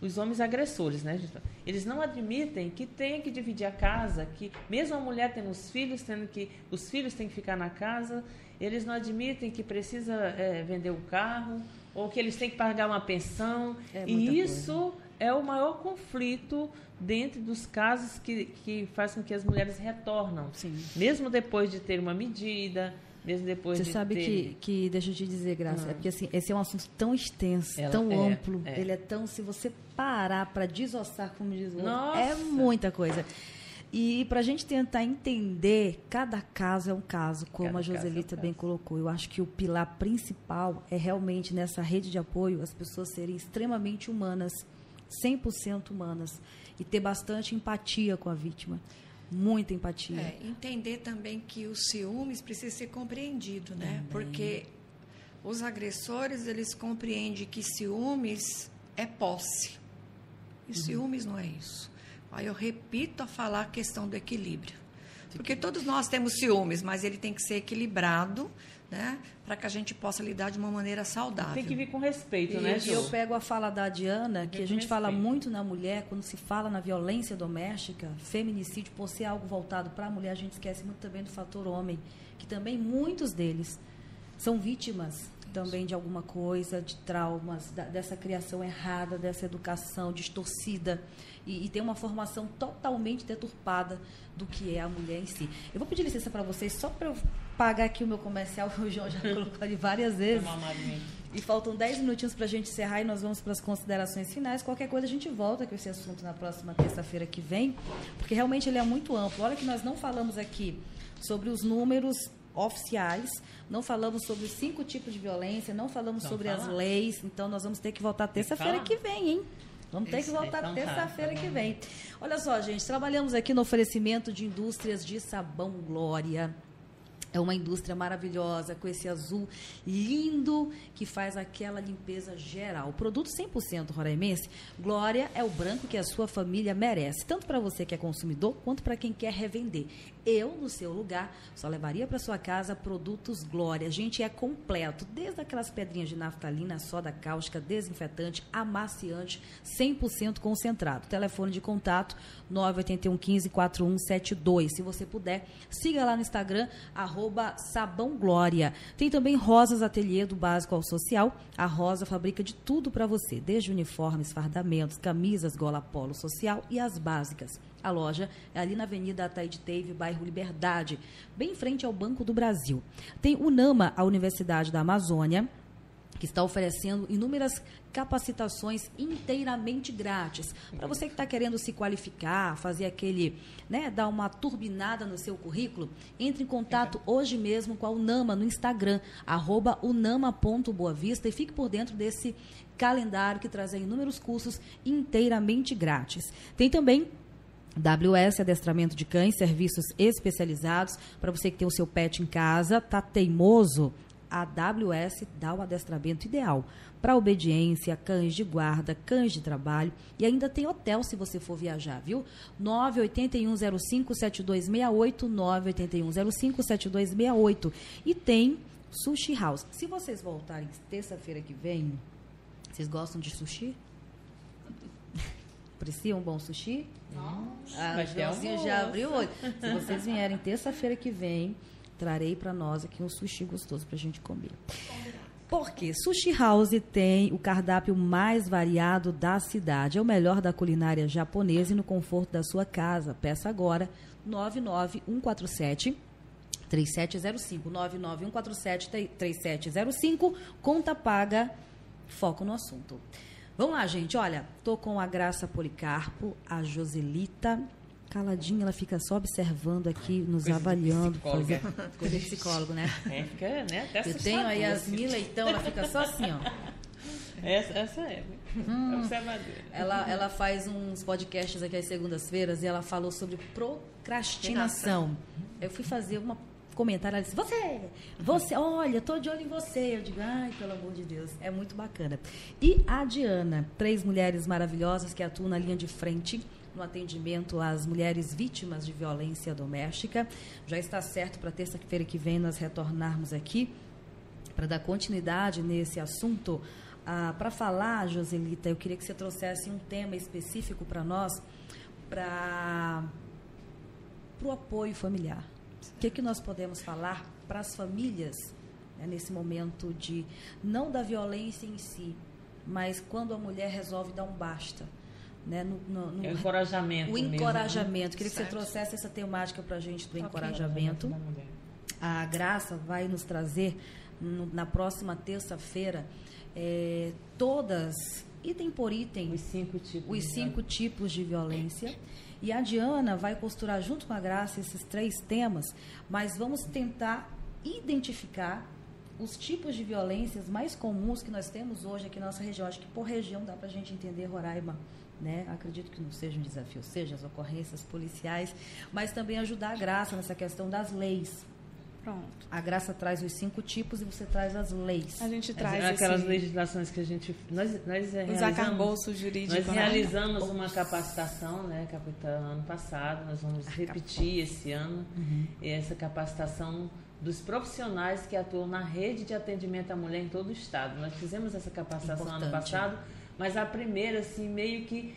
os homens agressores, né? Eles não admitem que tem que dividir a casa, que mesmo a mulher tendo os filhos, tendo que os filhos têm que ficar na casa, eles não admitem que precisa é, vender o carro ou que eles têm que pagar uma pensão. É e isso coisa. É o maior conflito dentro dos casos que, que faz com que as mulheres retornam, Sim. mesmo depois de ter uma medida, mesmo depois Você de sabe ter... que, que, deixa eu te dizer, Graça, é porque assim, esse é um assunto tão extenso, Ela, tão é, amplo, é. ele é tão, se você parar para desossar, como diz o outro, é muita coisa. E para a gente tentar entender, cada caso é um caso, como cada a Joselita é um bem colocou. Eu acho que o pilar principal é realmente nessa rede de apoio as pessoas serem extremamente humanas, 100% humanas, e ter bastante empatia com a vítima muita empatia. É, entender também que os ciúmes precisa ser compreendido, né? Também. Porque os agressores, eles compreendem que ciúmes é posse. E uhum. ciúmes não é isso. Aí eu repito a falar a questão do equilíbrio. Porque todos nós temos ciúmes, mas ele tem que ser equilibrado né? Para que a gente possa lidar de uma maneira saudável. Tem que vir com respeito, né, e né, eu pego a fala da Diana, que a gente fala muito na mulher, quando se fala na violência doméstica, feminicídio, por ser algo voltado para a mulher, a gente esquece muito também do fator homem, que também muitos deles são vítimas também de alguma coisa, de traumas, da, dessa criação errada, dessa educação distorcida e, e tem uma formação totalmente deturpada do que é a mulher em si. Eu vou pedir licença para vocês só para eu pagar aqui o meu comercial, que o João já colocou ali várias vezes. E faltam 10 minutinhos para a gente encerrar e nós vamos para as considerações finais. Qualquer coisa a gente volta com esse assunto na próxima terça-feira que vem, porque realmente ele é muito amplo. Olha que nós não falamos aqui sobre os números oficiais, não falamos sobre os cinco tipos de violência, não falamos não sobre fala. as leis, então nós vamos ter que voltar terça-feira que vem, hein? Vamos ter que voltar então, terça-feira tá, que vem. Olha só, gente, trabalhamos aqui no oferecimento de indústrias de sabão Glória. É uma indústria maravilhosa, com esse azul lindo que faz aquela limpeza geral. Produto 100% roraimense, Glória é o branco que a sua família merece, tanto para você que é consumidor, quanto para quem quer revender. Eu, no seu lugar, só levaria para sua casa produtos Glória. Gente, é completo, desde aquelas pedrinhas de naftalina, soda cáustica, desinfetante, amaciante, 100% concentrado. Telefone de contato 981 15 4172. Se você puder, siga lá no Instagram, arroba Sabão Glória. Tem também Rosas Ateliê, do básico ao social. A Rosa fabrica de tudo para você, desde uniformes, fardamentos, camisas, gola polo social e as básicas. A loja é ali na Avenida Ataíde Teve, bairro Liberdade, bem em frente ao Banco do Brasil. Tem o NAMA, a Universidade da Amazônia, que está oferecendo inúmeras capacitações inteiramente grátis. Para você que está querendo se qualificar, fazer aquele, né, dar uma turbinada no seu currículo, entre em contato hoje mesmo com a Unama no Instagram, arroba unama.boavista e fique por dentro desse calendário que traz inúmeros cursos inteiramente grátis. Tem também WS, adestramento de cães, serviços especializados. Para você que tem o seu pet em casa, tá teimoso, a AWS dá o adestramento ideal para obediência, cães de guarda, cães de trabalho e ainda tem hotel se você for viajar, viu? 981057268, 981057268 e tem Sushi House. Se vocês voltarem terça-feira que vem, vocês gostam de sushi? Aprecia um bom sushi? Nossa, a Joãozinho já abriu o olho. Se vocês vierem terça-feira que vem, trarei para nós aqui um sushi gostoso para a gente comer. Porque Sushi House tem o cardápio mais variado da cidade. É o melhor da culinária japonesa e no conforto da sua casa. Peça agora 99147 3705 99147 3705 conta paga foco no assunto. Vamos lá, gente. Olha, tô com a Graça Policarpo, a Joselita caladinha, ela fica só observando aqui, nos Coisa de avaliando. psicóloga. Fazer... Coisa de psicólogo, né? É, fica, né? Até Eu tenho a Yasmin Leitão, ela fica só assim, ó. Essa, essa é, Hum. observadora. Ela, ela faz uns podcasts aqui às segundas-feiras e ela falou sobre procrastinação. Eu fui fazer uma comentário, ela disse, você, você, olha, tô de olho em você. Eu digo, ai, pelo amor de Deus, é muito bacana. E a Diana, três mulheres maravilhosas que atuam na linha de frente no atendimento às mulheres vítimas de violência doméstica. Já está certo para terça-feira que vem nós retornarmos aqui para dar continuidade nesse assunto. Ah, para falar, Joselita, eu queria que você trouxesse um tema específico para nós, para o apoio familiar. O que, que nós podemos falar para as famílias né, nesse momento de, não da violência em si, mas quando a mulher resolve dar um basta. Né, no, no, no, É o encorajamento. o mesmo, né? encorajamento. Queria que Certo. você trouxesse essa temática para a gente do encorajamento. A Graça vai nos trazer no- na próxima terça-feira eh, todas, item por item, Os cinco tipos. os de cinco tipos de violência. E a Diana vai costurar junto com a Graça esses três temas, mas vamos tentar identificar os tipos de violências mais comuns que nós temos hoje aqui na nossa região. Acho que por região dá para a gente entender Roraima. Né? Acredito que não seja um desafio, seja as ocorrências policiais, mas também ajudar a Graça nessa questão das leis. Pronto. A Graça traz os cinco tipos e você traz as leis. A gente traz aquelas esse, legislações que a gente. Nós, nós os arcabouços jurídicos. nós né? realizamos uma capacitação, né, capitã, ano passado. Nós vamos repetir esse ano Uhum. essa capacitação dos profissionais que atuam na rede de atendimento à mulher em todo o estado. Nós fizemos essa capacitação ano Importante. passado, mas a primeira, assim, meio que.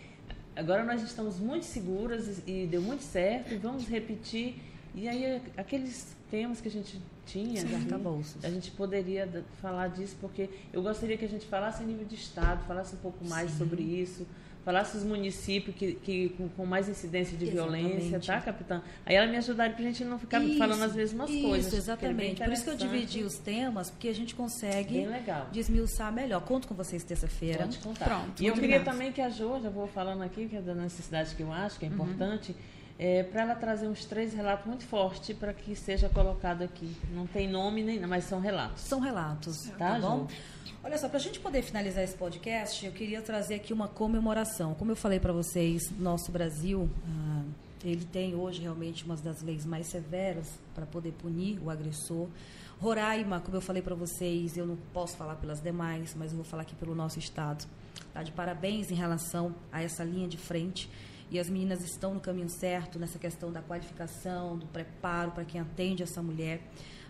Agora nós estamos muito seguras e deu muito certo, vamos repetir. E aí, aqueles temas que a gente tinha, aqui, arcabouços. a gente poderia falar disso, porque eu gostaria que a gente falasse a nível de Estado, falasse um pouco mais sobre isso, falasse os municípios que, que com, com mais incidência de violência, Exatamente. tá, capitã? Aí ela me ajudaria para a gente não ficar Isso, falando as mesmas isso, coisas. porque é exatamente. Por isso que eu dividi os temas, porque a gente consegue desmiuçar melhor. Conto com vocês terça-feira. Pode contar. Pronto, e eu queria também que a Jo, já vou falando aqui, que é da necessidade que eu acho que Uhum. É para ela trazer uns três relatos muito fortes para que seja colocado aqui. Não tem nome nem mas são relatos. São relatos, Tá, tá, bom? Olha só, para a gente poder finalizar esse podcast, eu queria trazer aqui uma comemoração. Como eu falei para vocês, nosso Brasil, ah, ele tem hoje realmente uma das leis mais severas para poder punir o agressor. Roraima, como eu falei para vocês, eu não posso falar pelas demais, mas eu vou falar aqui pelo nosso estado. Tá de parabéns em relação a essa linha de frente. E as meninas estão no caminho certo nessa questão da qualificação, do preparo para quem atende essa mulher.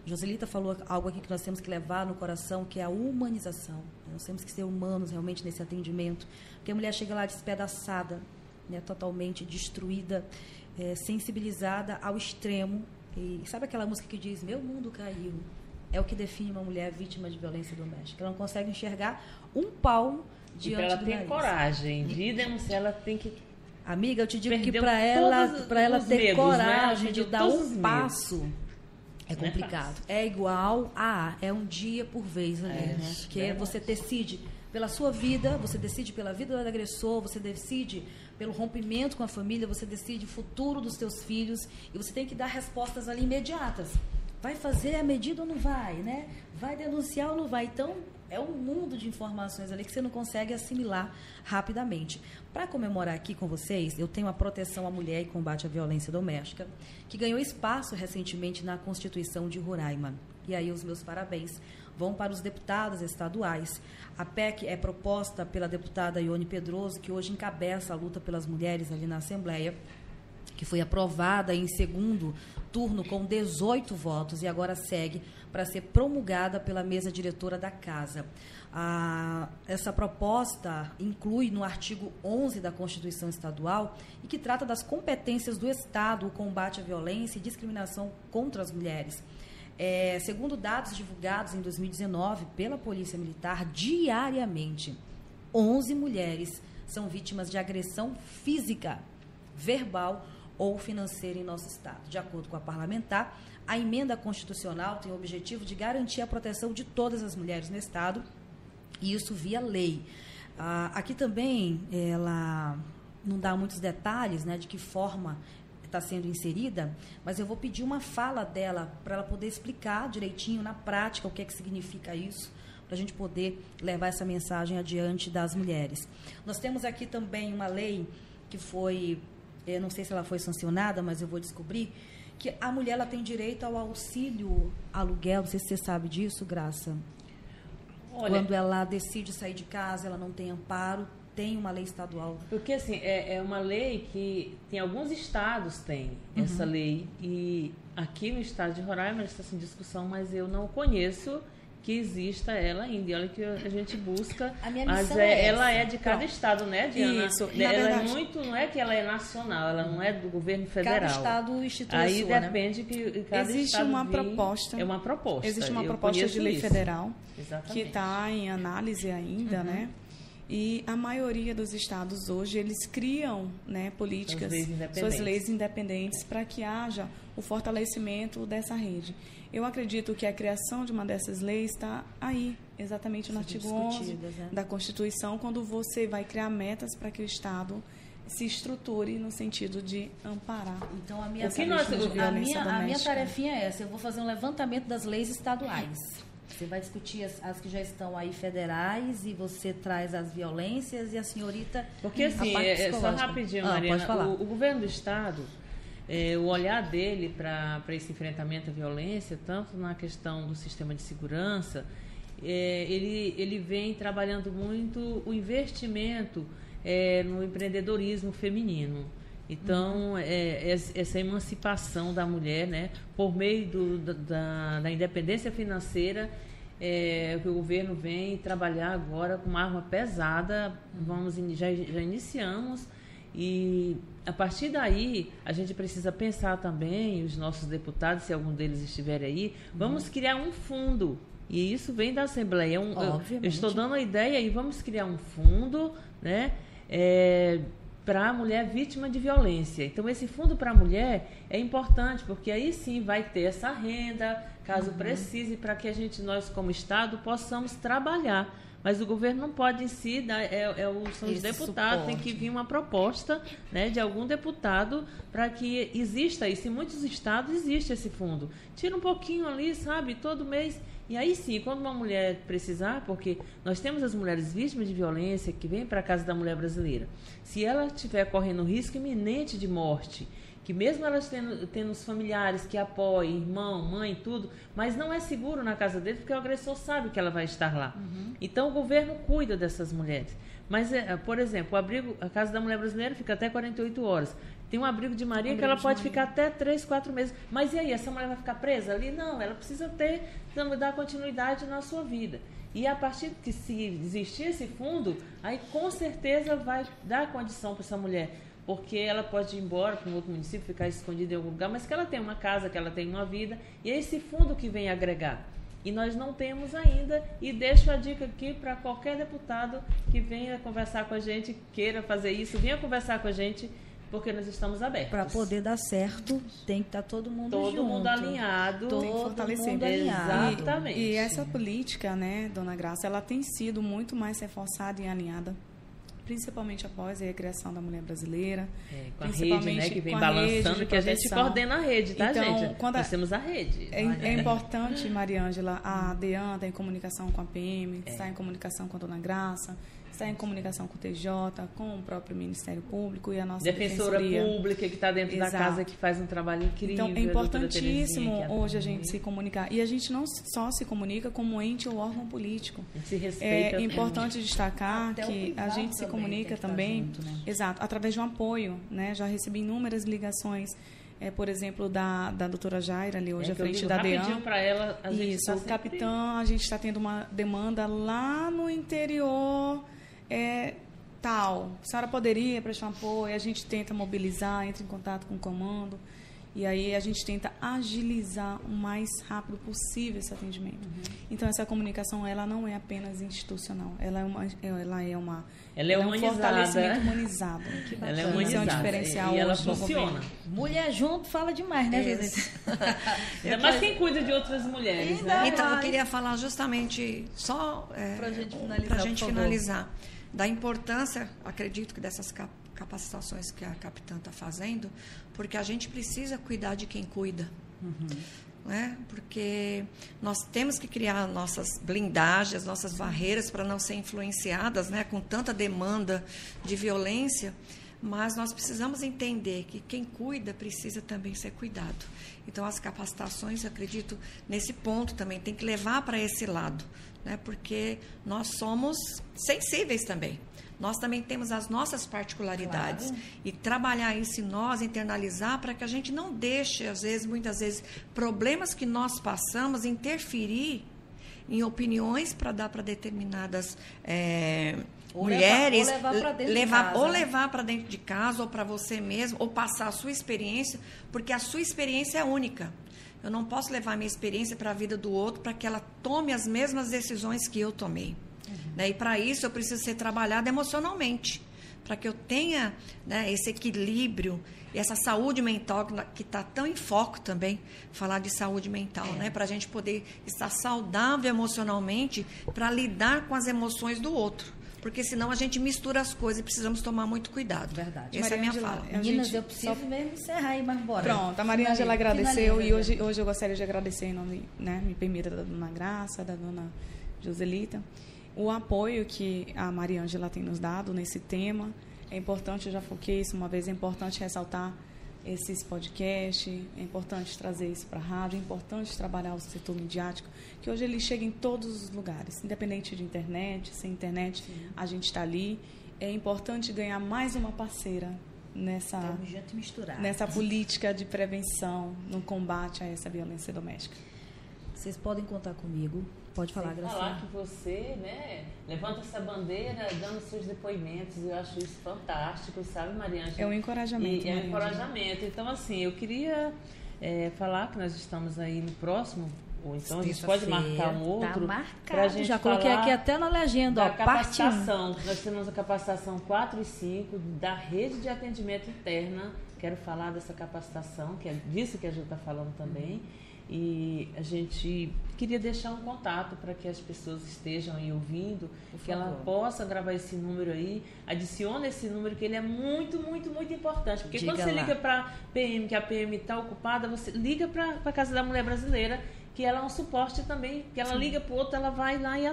Joselita falou algo aqui que nós temos que levar no coração, que é a humanização. Nós temos que ser humanos realmente nesse atendimento. Porque a mulher chega lá despedaçada, né, totalmente destruída, eh, sensibilizada ao extremo. E sabe aquela música que diz: Meu mundo caiu? É o que define uma mulher vítima de violência doméstica. Ela não consegue enxergar um palmo E diante para ela do ter nariz. coragem de denunciar, ela tem que Amiga, eu te digo que Perdeu para ela, para ela ter medos, né? coragem Perdeu de dar um passo é Não é complicado. É igual a é um dia por vez ali, É, né? Que verdade. você decide pela sua vida, você decide pela vida do agressor, você decide pelo rompimento com a família, você decide o futuro dos seus filhos e você tem que dar respostas ali imediatas. Vai fazer a medida ou não vai, né? Vai denunciar ou não vai? Então, é um mundo de informações ali que você não consegue assimilar rapidamente. Para comemorar aqui com vocês, eu tenho a proteção à mulher e combate à violência doméstica, que ganhou espaço recentemente na Constituição de Roraima. E aí os meus parabéns vão para os deputados estaduais. A PEC é proposta pela deputada Ione Pedroso, que hoje encabeça a luta pelas mulheres ali na Assembleia que foi aprovada em segundo turno com 18 votos e agora segue para ser promulgada pela mesa diretora da Casa. Ah, essa proposta inclui no artigo 11 da Constituição Estadual e que trata das competências do Estado o combate à violência e discriminação contra as mulheres. É, segundo dados divulgados em 2019 pela Polícia Militar, diariamente, 11 mulheres são vítimas de agressão física, verbal ou financeira em nosso Estado. De acordo com a parlamentar, a emenda constitucional tem o objetivo de garantir a proteção de todas as mulheres no Estado, e isso via lei. Ah, aqui também ela não dá muitos detalhes né, de que forma está sendo inserida, mas eu vou pedir uma fala dela para ela poder explicar direitinho na prática o que é que significa isso, para a gente poder levar essa mensagem adiante das mulheres. Nós temos aqui também uma lei que foi, eu não sei se ela foi sancionada, mas eu vou descobrir, que a mulher ela tem direito ao auxílio aluguel, não sei se você sabe disso, Graça. Olha, Quando ela decide sair de casa, ela não tem amparo, tem uma lei estadual. Porque assim, é, é uma lei que tem alguns estados têm uhum. essa lei e aqui no estado de Roraima está em discussão, mas eu não conheço que exista ela ainda. E olha que a gente busca. A minha mas é, é ela é de cada Pronto. estado, né, Diana? Isso. Ela é verdade, é muito, não é que ela é nacional, ela não é do governo federal. Cada estado institui Aí sua, né? depende né? que cada Existe estado uma vir, proposta. É uma proposta. Existe uma proposta de lei isso. federal Exatamente. que está em análise ainda, uhum. né? E a maioria dos estados hoje eles criam né, políticas, suas leis suas leis independentes para que haja o fortalecimento dessa rede. Eu acredito que a criação de uma dessas leis está aí, exatamente no artigo 11 né? da Constituição, quando você vai criar metas para que o Estado se estruture no sentido de amparar. Então a minha, nós, a minha, a minha tarefinha é essa, eu vou fazer um levantamento das leis estaduais. Você vai discutir as, as, que já estão aí federais e você traz as violências e a senhorita. Porque assim, é, é, só rapidinho, ah, Mariana, o, o, governo do estado é, o olhar dele para esse enfrentamento à violência, tanto na questão do sistema de segurança, é, ele, ele vem trabalhando muito o investimento é, no empreendedorismo feminino. Então, uhum. é, essa emancipação da mulher, né, por meio do, da, da independência financeira, é, que o governo vem trabalhar agora com uma arma pesada. Vamos, já, já iniciamos e a partir daí, a gente precisa pensar também, os nossos deputados, se algum deles estiver aí, vamos uhum. criar um fundo. E isso vem da Assembleia. Um, eu, eu, estou dando a ideia e vamos criar um fundo né, é, para a mulher vítima de violência. Então, esse fundo para a mulher é importante, porque aí sim vai ter essa renda, caso uhum. precise, para que a gente, nós como Estado, possamos trabalhar mas o governo não pode em si, dar, é, é são os deputados, suporte. tem que vir uma proposta né, de algum deputado para que exista isso. Em muitos estados existe esse fundo. Tira um pouquinho ali, sabe, todo mês. E aí sim, quando uma mulher precisar, porque nós temos as mulheres vítimas de violência que vêm para a casa da mulher brasileira, se ela estiver correndo risco iminente de morte que mesmo elas tendo, tendo os familiares que apoiem, irmão, mãe, tudo, mas não é seguro na casa dele porque o agressor sabe que ela vai estar lá. Uhum. Então o governo cuida dessas mulheres. Mas, é, por exemplo, o abrigo, a Casa da Mulher Brasileira fica até 48 horas. Tem um abrigo de Maria abrigo que ela pode Maria. ficar até 3, 4 meses. Mas e aí, essa mulher vai ficar presa ali? Não, ela precisa ter, dar continuidade na sua vida. E a partir que se existir esse fundo, aí com certeza vai dar condição para essa mulher porque ela pode ir embora para um outro município, ficar escondida em algum lugar, mas que ela tem uma casa, que ela tem uma vida, e é esse fundo que vem agregar. E nós não temos ainda, e deixo a dica aqui para qualquer deputado que venha conversar com a gente, queira fazer isso, venha conversar com a gente, porque nós estamos abertos. Para poder dar certo, tem que estar tá todo mundo todo junto. Todo mundo alinhado. Todo mundo alinhado. Exatamente. E, e essa política, né, Dona Graça, ela tem sido muito mais reforçada e alinhada principalmente após a criação da mulher brasileira. É, com a rede, né, que vem balançando, que a gente coordena a rede, tá, então, gente? Quando Nós a, temos a rede. É, é importante, Mariângela, a DEAN está em comunicação com a PM, é. está em comunicação com a Dona Graça, está em comunicação com o TJ, com o próprio Ministério Público e a nossa Defensora defensoria. pública que está dentro Exato. da casa que faz um trabalho incrível. Então é importantíssimo a hoje a gente se comunicar e a gente não só se comunica como ente ou órgão político. Se respeita. É importante destacar Até que a gente se comunica também, junto, né? exato, através de um apoio, né? Já recebi inúmeras ligações é, por exemplo, da, da doutora Jaira, ali hoje é, à frente da DEAN. para ela, a gente Isso, tá capitã, a gente está tendo uma demanda lá no interior é tal, a senhora poderia prestar um apoio, a gente tenta mobilizar, entra em contato com o comando, e aí a gente tenta agilizar o mais rápido possível esse atendimento. Uhum. Então essa comunicação ela não é apenas institucional, ela é uma, ela é uma ela é, ela é um fortalecimento humanizado. ela é humanizada. é um diferencial e ela funciona. Mulher junto fala demais, né, Judith? Mas quem cuida de outras mulheres, né? Então, eu queria falar justamente só é, para a gente finalizar. Da importância, acredito que dessas capacitações que a capitã está fazendo, porque a gente precisa cuidar de quem cuida. Uhum. Né? Porque nós temos que criar nossas blindagens, nossas barreiras para não ser influenciadas né? com tanta demanda de violência, mas nós precisamos entender que quem cuida precisa também ser cuidado. Então, as capacitações, acredito, nesse ponto também, tem que levar para esse lado, né? porque nós somos sensíveis também. Nós também temos as nossas particularidades. Claro. E trabalhar isso em nós, internalizar, para que a gente não deixe, às vezes, muitas vezes, problemas que nós passamos interferir em opiniões para dar para determinadas é, mulheres levar, ou levar para dentro levar, de casa. ou levar para dentro de casa ou para você mesmo ou passar a sua experiência porque a sua experiência é única eu não posso levar a minha experiência para a vida do outro para que ela tome as mesmas decisões que eu tomei né? E para isso eu preciso ser trabalhada emocionalmente, para que eu tenha né, esse equilíbrio e essa saúde mental que está tão em foco também, falar de saúde mental, é. né? Para a gente poder estar saudável emocionalmente para lidar com as emoções do outro. Porque senão a gente mistura as coisas e precisamos tomar muito cuidado. Verdade. Essa Maria é a minha Angela, fala. Meninas, eu preciso só... mesmo encerrar aí, mas bora. Pronto, a Maria Angela agradeceu e hoje, hoje eu gostaria de agradecer em nome, né, me permita, da dona Graça, da dona Joselita o apoio que a Maria Ângela tem nos dado nesse tema. É importante, eu já foquei isso uma vez, é importante ressaltar esses podcasts, é importante trazer isso para a rádio, é importante trabalhar o setor midiático, que hoje ele chega em todos os lugares, independente de internet, sem internet, Sim. a gente está ali. É importante ganhar mais uma parceira nessa, nessa política de prevenção, no combate a essa violência doméstica. Vocês podem contar comigo Pode falar, Sem Graciela. falar que você, né, levanta essa bandeira dando seus depoimentos. Eu acho isso fantástico, sabe, Mariana? É um encorajamento. E, é um encorajamento. Então, assim, eu queria é, falar que nós estamos aí no próximo ou então a gente pode marcar um outro. Tá marcado. Gente Já coloquei aqui até na legenda, ó, capacitação. Nós temos a capacitação 4 e 5 da rede de atendimento interna. Quero falar dessa capacitação, que é disso que a gente está falando também. Uhum e a gente queria deixar um contato para que as pessoas estejam aí ouvindo, Por que favor. ela possa gravar esse número aí, adicione esse número que ele é muito, muito, muito importante. Porque Diga quando você lá. liga para PM, que a PM está ocupada, você liga para a Casa da Mulher Brasileira, que ela é um suporte também, que ela Sim. liga para o outro, ela vai lá e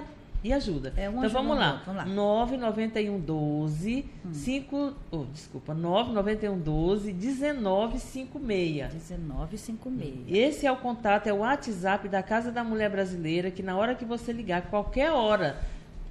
e ajuda. É um então vamos lá. vamos lá. 991 12 hum. 5, oh, desculpa, 991 12 1956. 1956. Esse é o contato, é o WhatsApp da Casa da Mulher Brasileira, que na hora que você ligar, qualquer hora,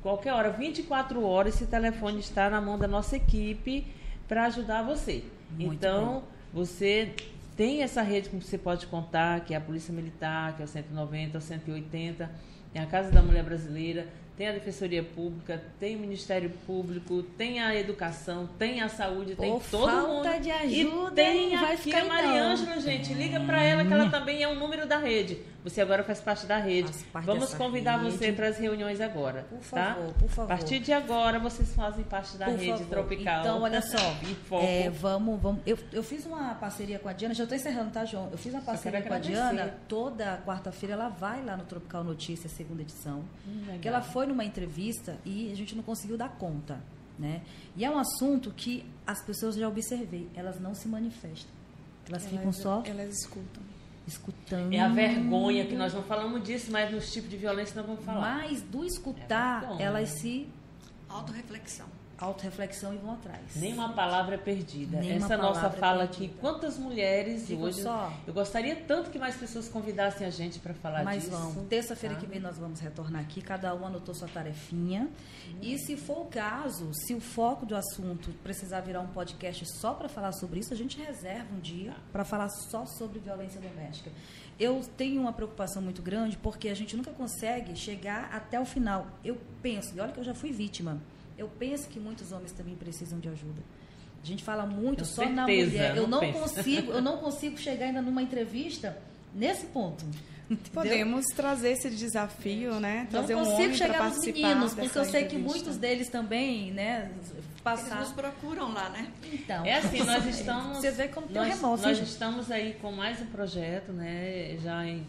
qualquer hora, 24 horas, esse telefone está na mão da nossa equipe para ajudar você. Muito então, bem. você tem essa rede que você pode contar, que é a Polícia Militar, que é o 190, o 180, é a Casa da Mulher Brasileira tem a Defensoria Pública, tem o Ministério Público, tem a Educação, tem a Saúde, tem todo falta mundo. de ajuda, e tem vai aqui a Mariângela, gente. Liga para ela que ela também é um número da rede. Você agora faz parte da rede. Parte Vamos convidar rede. você para as reuniões agora. Por tá? favor, tá? por favor. A partir de agora, vocês fazem parte da por rede favor. tropical. Então, olha só. é, vamos, vamos. Eu, eu fiz uma parceria com a Diana, já estou encerrando, tá, João? Eu fiz uma parceria com a Diana. Toda quarta-feira ela vai lá no Tropical Notícias, segunda edição. Hum, que ela foi numa entrevista e a gente não conseguiu dar conta. Né? E é um assunto que as pessoas já observei, elas não se manifestam. Elas, elas ficam só. Elas escutam escutando. É a vergonha que nós não falamos disso, mas nos tipos de violência nós vamos falar. Mas do escutar, é elas se autorreflexão autorreflexão e vão atrás. Nenhuma palavra é perdida. Nenhuma Essa nossa fala é aqui, quantas mulheres Digo hoje. Só. Eu gostaria tanto que mais pessoas convidassem a gente para falar Mas disso. Mas vão. Terça-feira tá? que vem nós vamos retornar aqui, cada um anotou sua tarefinha. Hum. E se for o caso, se o foco do assunto precisar virar um podcast só para falar sobre isso, a gente reserva um dia tá. para falar só sobre violência doméstica. Eu tenho uma preocupação muito grande porque a gente nunca consegue chegar até o final. Eu penso, e olha que eu já fui vítima eu penso que muitos homens também precisam de ajuda. A gente fala muito Com só certeza, na mulher. Eu não, não consigo, eu não consigo chegar ainda numa entrevista nesse ponto. Entendeu? Podemos trazer esse desafio, né? Trazer não consigo um chegar nos meninos, porque eu sei que muitos deles também, né, passar. Eles nos procuram lá, né? Então. É assim, nós estamos. Você vê como tem nós, remorso. Nós estamos aí com mais um projeto, né? Já em,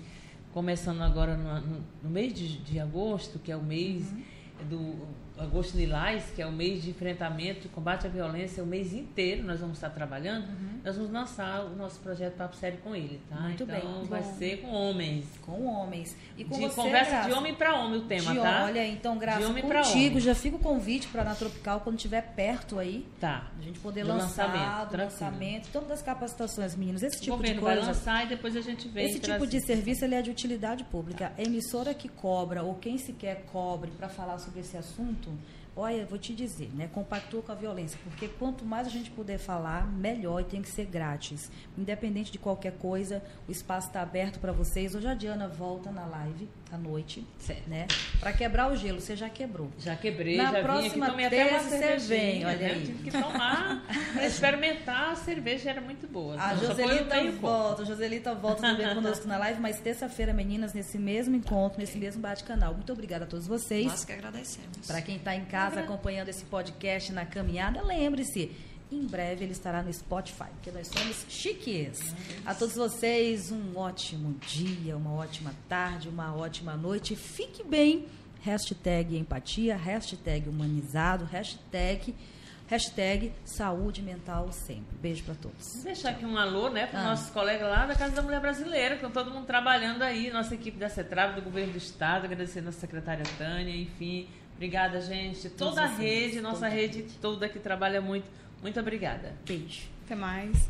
começando agora no, no, no mês de, de, agosto, que é o mês uhum. do Agosto Lilás, que é o mês de enfrentamento e combate à violência, o mês inteiro nós vamos estar trabalhando, uhum. Nós vamos lançar o nosso projeto Papo Sério com ele, tá? Muito então bem. vai Bom. ser com homens. Com homens. E com de você, conversa Graça. de homem para homem o tema, De- tá? Olha, então, Graça, De homem contigo, homem. já fica o convite para na Tropical, quando estiver perto aí, Tá. a gente poder Do lançar, lançamento, do lançamento, todas as capacitações, meninos. Esse tipo de governo vai coisa. lançar e depois a gente vem Esse tipo de serviço ele é de utilidade pública. A emissora que cobra, ou quem sequer cobre para falar sobre esse assunto, olha, eu vou te dizer, né? Compactua com a violência, porque quanto mais a gente puder falar, melhor e tem que ser grátis. Independente de qualquer coisa, o espaço está aberto para vocês. Hoje a Diana volta na live à noite, Certo. né? Para quebrar o gelo, você já quebrou. Já quebrei, Na já vim aqui, próxima até uma terça você vem, olha né? aí. Tive que tomar, pra experimentar, a cerveja era muito boa. A foi Joselita volta, a Joselita volta também conosco na live, mas terça-feira, meninas, nesse mesmo encontro, nesse mesmo bate-canal. Muito obrigada a todos vocês. Nós que agradecemos. Para quem está em casa acompanhando esse podcast na caminhada, lembre-se, em breve ele estará no Spotify, porque nós somos chiques. A todos vocês, um ótimo dia, uma ótima tarde, uma ótima noite. Fique bem. Hashtag empatia, hashtag humanizado, hashtag, hashtag saúde mental sempre. Beijo para todos. Vou deixar aqui um alô, né, para Ah. nossos colegas lá da Casa da Mulher Brasileira, que estão todo mundo trabalhando aí, nossa equipe da CETRAV, do Governo do Estado, agradecer a nossa secretária Tânia, enfim. Obrigada, gente. Toda a rede, nossa rede toda que trabalha muito. Muito obrigada. Beijo. Até mais.